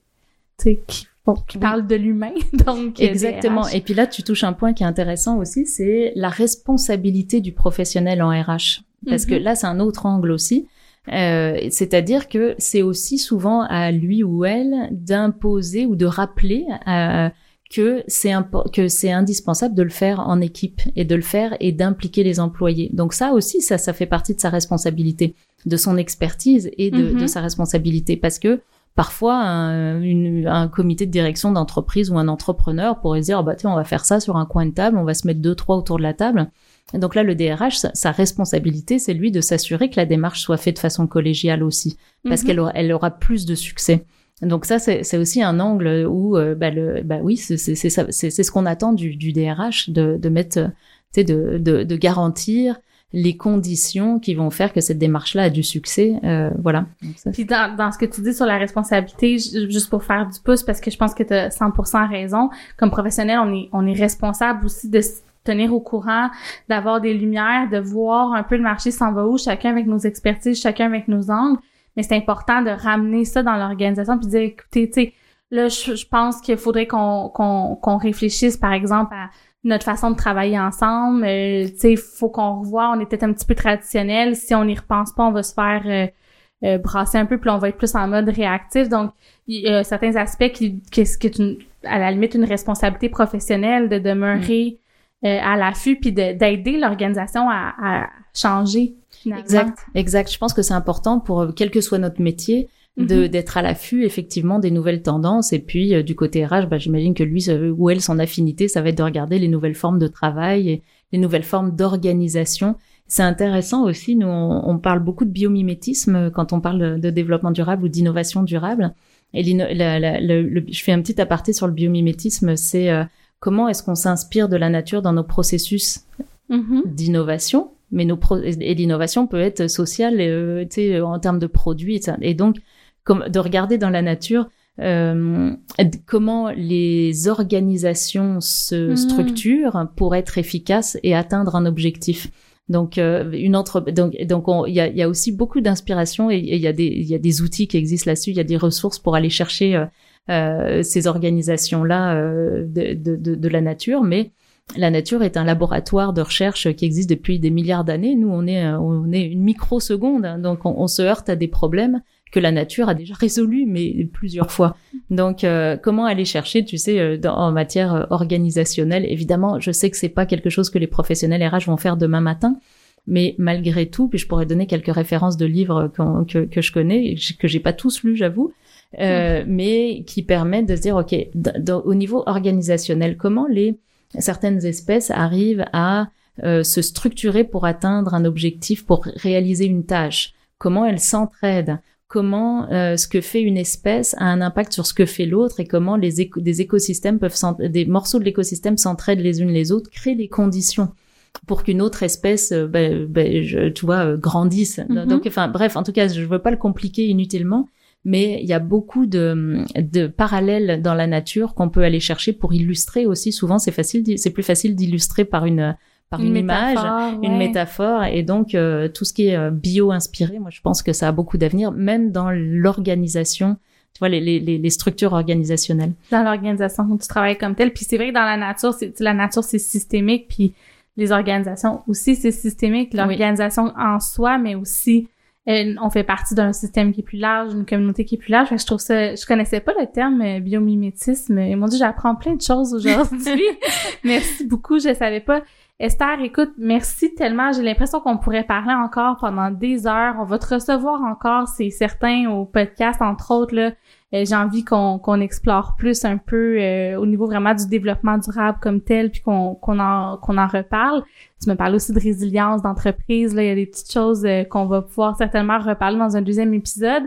tu sais qui bon, qui Oui. parlent de l'humain donc euh, Exactement. Et puis là, tu touches un point qui est intéressant aussi, c'est la responsabilité du professionnel en RH. Parce que Mhm. là, c'est un autre angle aussi. Euh, C'est-à-dire que c'est aussi souvent à lui ou elle d'imposer ou de rappeler euh, que c'est que c'est indispensable de le faire en équipe et de le faire et d'impliquer les employés. Donc ça aussi, ça, ça fait partie de sa responsabilité, de son expertise et de, Mhm. de sa responsabilité, parce que parfois un, une- un comité de direction d'entreprise ou un entrepreneur pourrait se dire, Ah bah tiens, on va faire ça sur un coin de table, on va se mettre deux trois autour de la table. donc là, le DRH, sa, responsabilité, c'est lui de s'assurer que la démarche soit faite de façon collégiale aussi, parce mhm. qu'elle aura, elle aura plus de succès. Donc ça, c'est aussi un angle où, euh, bah, le, bah oui, c'est ce qu'on attend du, du, DRH, de, de mettre, de, de, de garantir les conditions qui vont faire que cette démarche-là a du succès. Euh, voilà. Puis dans, dans, ce que tu dis sur la responsabilité, juste pour faire du pouce, parce que je pense que tu as 100% raison, comme professionnel, on est, on est responsable aussi de tenir au courant, d'avoir des lumières, de voir un peu le marché s'en va où, chacun avec nos expertises, chacun avec nos angles. Mais c'est important de ramener ça dans l'organisation puis de dire, écoutez, tu sais, là, je, pense qu'il faudrait qu'on qu'on qu'on réfléchisse, par exemple, à notre façon de travailler ensemble. Euh, tu sais, faut qu'on revoie. On est peut-être un petit peu traditionnel. Si on n'y repense pas, on va se faire euh, euh, brasser un peu, puis on va être plus en mode réactif. Donc, il y a certains aspects qui, qui, qui est une, à la limite une responsabilité professionnelle de demeurer euh, à l'affût puis d'aider l'organisation à, à, changer. Finalement. Exact, exact. Je pense que c'est important pour euh, quel que soit notre métier de mm-hmm. d'être à l'affût effectivement des nouvelles tendances et puis euh, du côté RH bah, j'imagine que lui ou elle son affinité ça va être de regarder les nouvelles formes de travail et les nouvelles formes d'organisation c'est intéressant aussi nous on, parle beaucoup de biomimétisme quand on parle de développement durable ou d'innovation durable et je fais un petit aparté sur le biomimétisme c'est comment est-ce qu'on s'inspire de la nature dans nos processus mm-hmm. d'innovation? Mais nos et l'innovation peut être sociale euh, en termes de produits et donc comme de regarder dans la nature euh, comment les organisations se mm. structurent pour être efficaces et atteindre un objectif. Donc euh, une entre donc donc il y a, y a, aussi beaucoup d'inspiration et il y a des il y a des outils qui existent là-dessus, il y a des ressources pour aller chercher euh, euh, ces organisations-là euh, de, de, de, la nature, mais la nature est un laboratoire de recherche qui existe depuis des milliards d'années. Nous, on est, on est une microseconde, hein, donc on, se heurte à des problèmes que la nature a déjà résolus, mais plusieurs fois. Donc, euh, comment aller chercher, tu sais, dans, en matière organisationnelle? Évidemment, je sais que c'est pas quelque chose que les professionnels RH vont faire demain matin, mais malgré tout, puis je pourrais donner quelques références de livres que, que je connais, que j'ai pas tous lus, j'avoue, euh, mais qui permettent de se dire, OK, au niveau organisationnel, comment les certaines espèces arrivent à euh, se structurer pour atteindre un objectif, pour réaliser une tâche Comment elles s'entraident? Comment euh, ce que fait une espèce a un impact sur ce que fait l'autre et comment les des écosystèmes peuvent des morceaux de l'écosystème s'entraident les unes les autres, créent les conditions pour qu'une autre espèce, ben, ben, je, tu vois, grandisse. Mm-hmm. Donc, enfin, bref, en tout cas, je veux pas le compliquer inutilement, mais il y a beaucoup de, de parallèles dans la nature qu'on peut aller chercher pour illustrer aussi. Souvent, c'est facile, c'est plus facile d'illustrer par une par une, image, une métaphore, et donc euh, tout ce qui est euh, bio-inspiré, moi je pense que ça a beaucoup d'avenir, même dans l'organisation tu vois, les, les, les structures organisationnelles. Dans l'organisation tu travailles comme tel. Puis c'est vrai que dans la nature, c'est la nature, c'est systémique, puis les organisations aussi, c'est systémique. L'organisation en soi, mais aussi on fait partie d'un système qui est plus large, une communauté qui est plus large. je trouve ça, je connaissais pas le terme euh, biomimétisme. Et mon Dieu, j'apprends plein de choses aujourd'hui. merci beaucoup, je savais pas. Esther, écoute, merci tellement. J'ai l'impression qu'on pourrait parler encore pendant des heures. On va te recevoir encore, c'est certain, au podcast, entre autres, là. Euh, j'ai envie qu'on qu'on explore plus un peu euh, au niveau vraiment du développement durable comme tel, puis qu'on qu'on en qu'on en reparle. Tu me parles aussi de résilience d'entreprise. Là, il y a des petites choses euh, qu'on va pouvoir certainement reparler dans un deuxième épisode.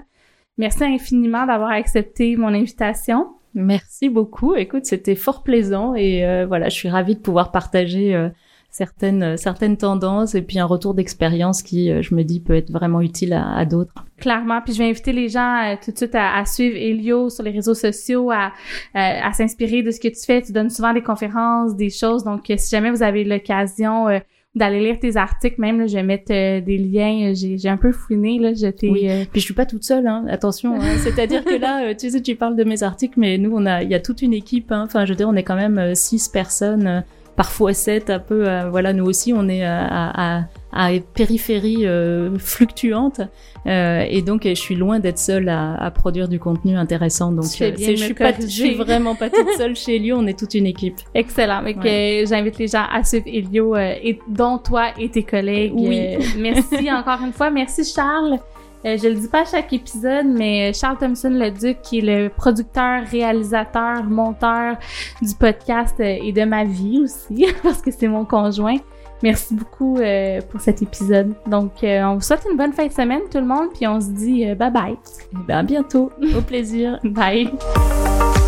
Merci infiniment d'avoir accepté mon invitation. Merci beaucoup. Écoute, c'était fort plaisant et voilà, je suis ravie de pouvoir partager certaines certaines tendances et puis un retour d'expérience qui, euh, je me dis, peut être vraiment utile à, à d'autres. Clairement, puis je vais inviter les gens euh, tout de suite à, suivre Elio sur les réseaux sociaux, à, euh, à s'inspirer de ce que tu fais. Tu donnes souvent des conférences, des choses. Donc, si jamais vous avez l'occasion d'aller lire tes articles, même là, je vais mettre des liens. J'ai un peu fouiné là. J'étais. Oui. Puis je suis pas toute seule. Hein. Attention. Hein. C'est-à-dire que là, tu sais, tu parles de mes articles, mais nous, on a, il y a toute une équipe. Hein. Enfin, je veux dire, on est quand même six personnes parfois 7, un peu, euh, voilà, nous aussi, on est à, à, à périphérie euh, fluctuante euh, et donc je suis loin d'être seule à, à, produire du contenu intéressant. Donc euh, je suis pas je suis vraiment pas toute seule chez Elio on est toute une équipe. Excellent. Donc j'invite les gens à suivre Elio et dont toi et tes collègues. Oui. Merci encore une fois. Merci Charles Euh, je le dis pas à chaque épisode, mais Charles Thompson le Duc, qui est le producteur, réalisateur, monteur du podcast euh, et de ma vie aussi, parce que c'est mon conjoint. Merci beaucoup euh, pour cet épisode. Donc, on vous souhaite une bonne fin de semaine, tout le monde, puis on se dit bye bye. Et ben, à bientôt. Au plaisir. Bye.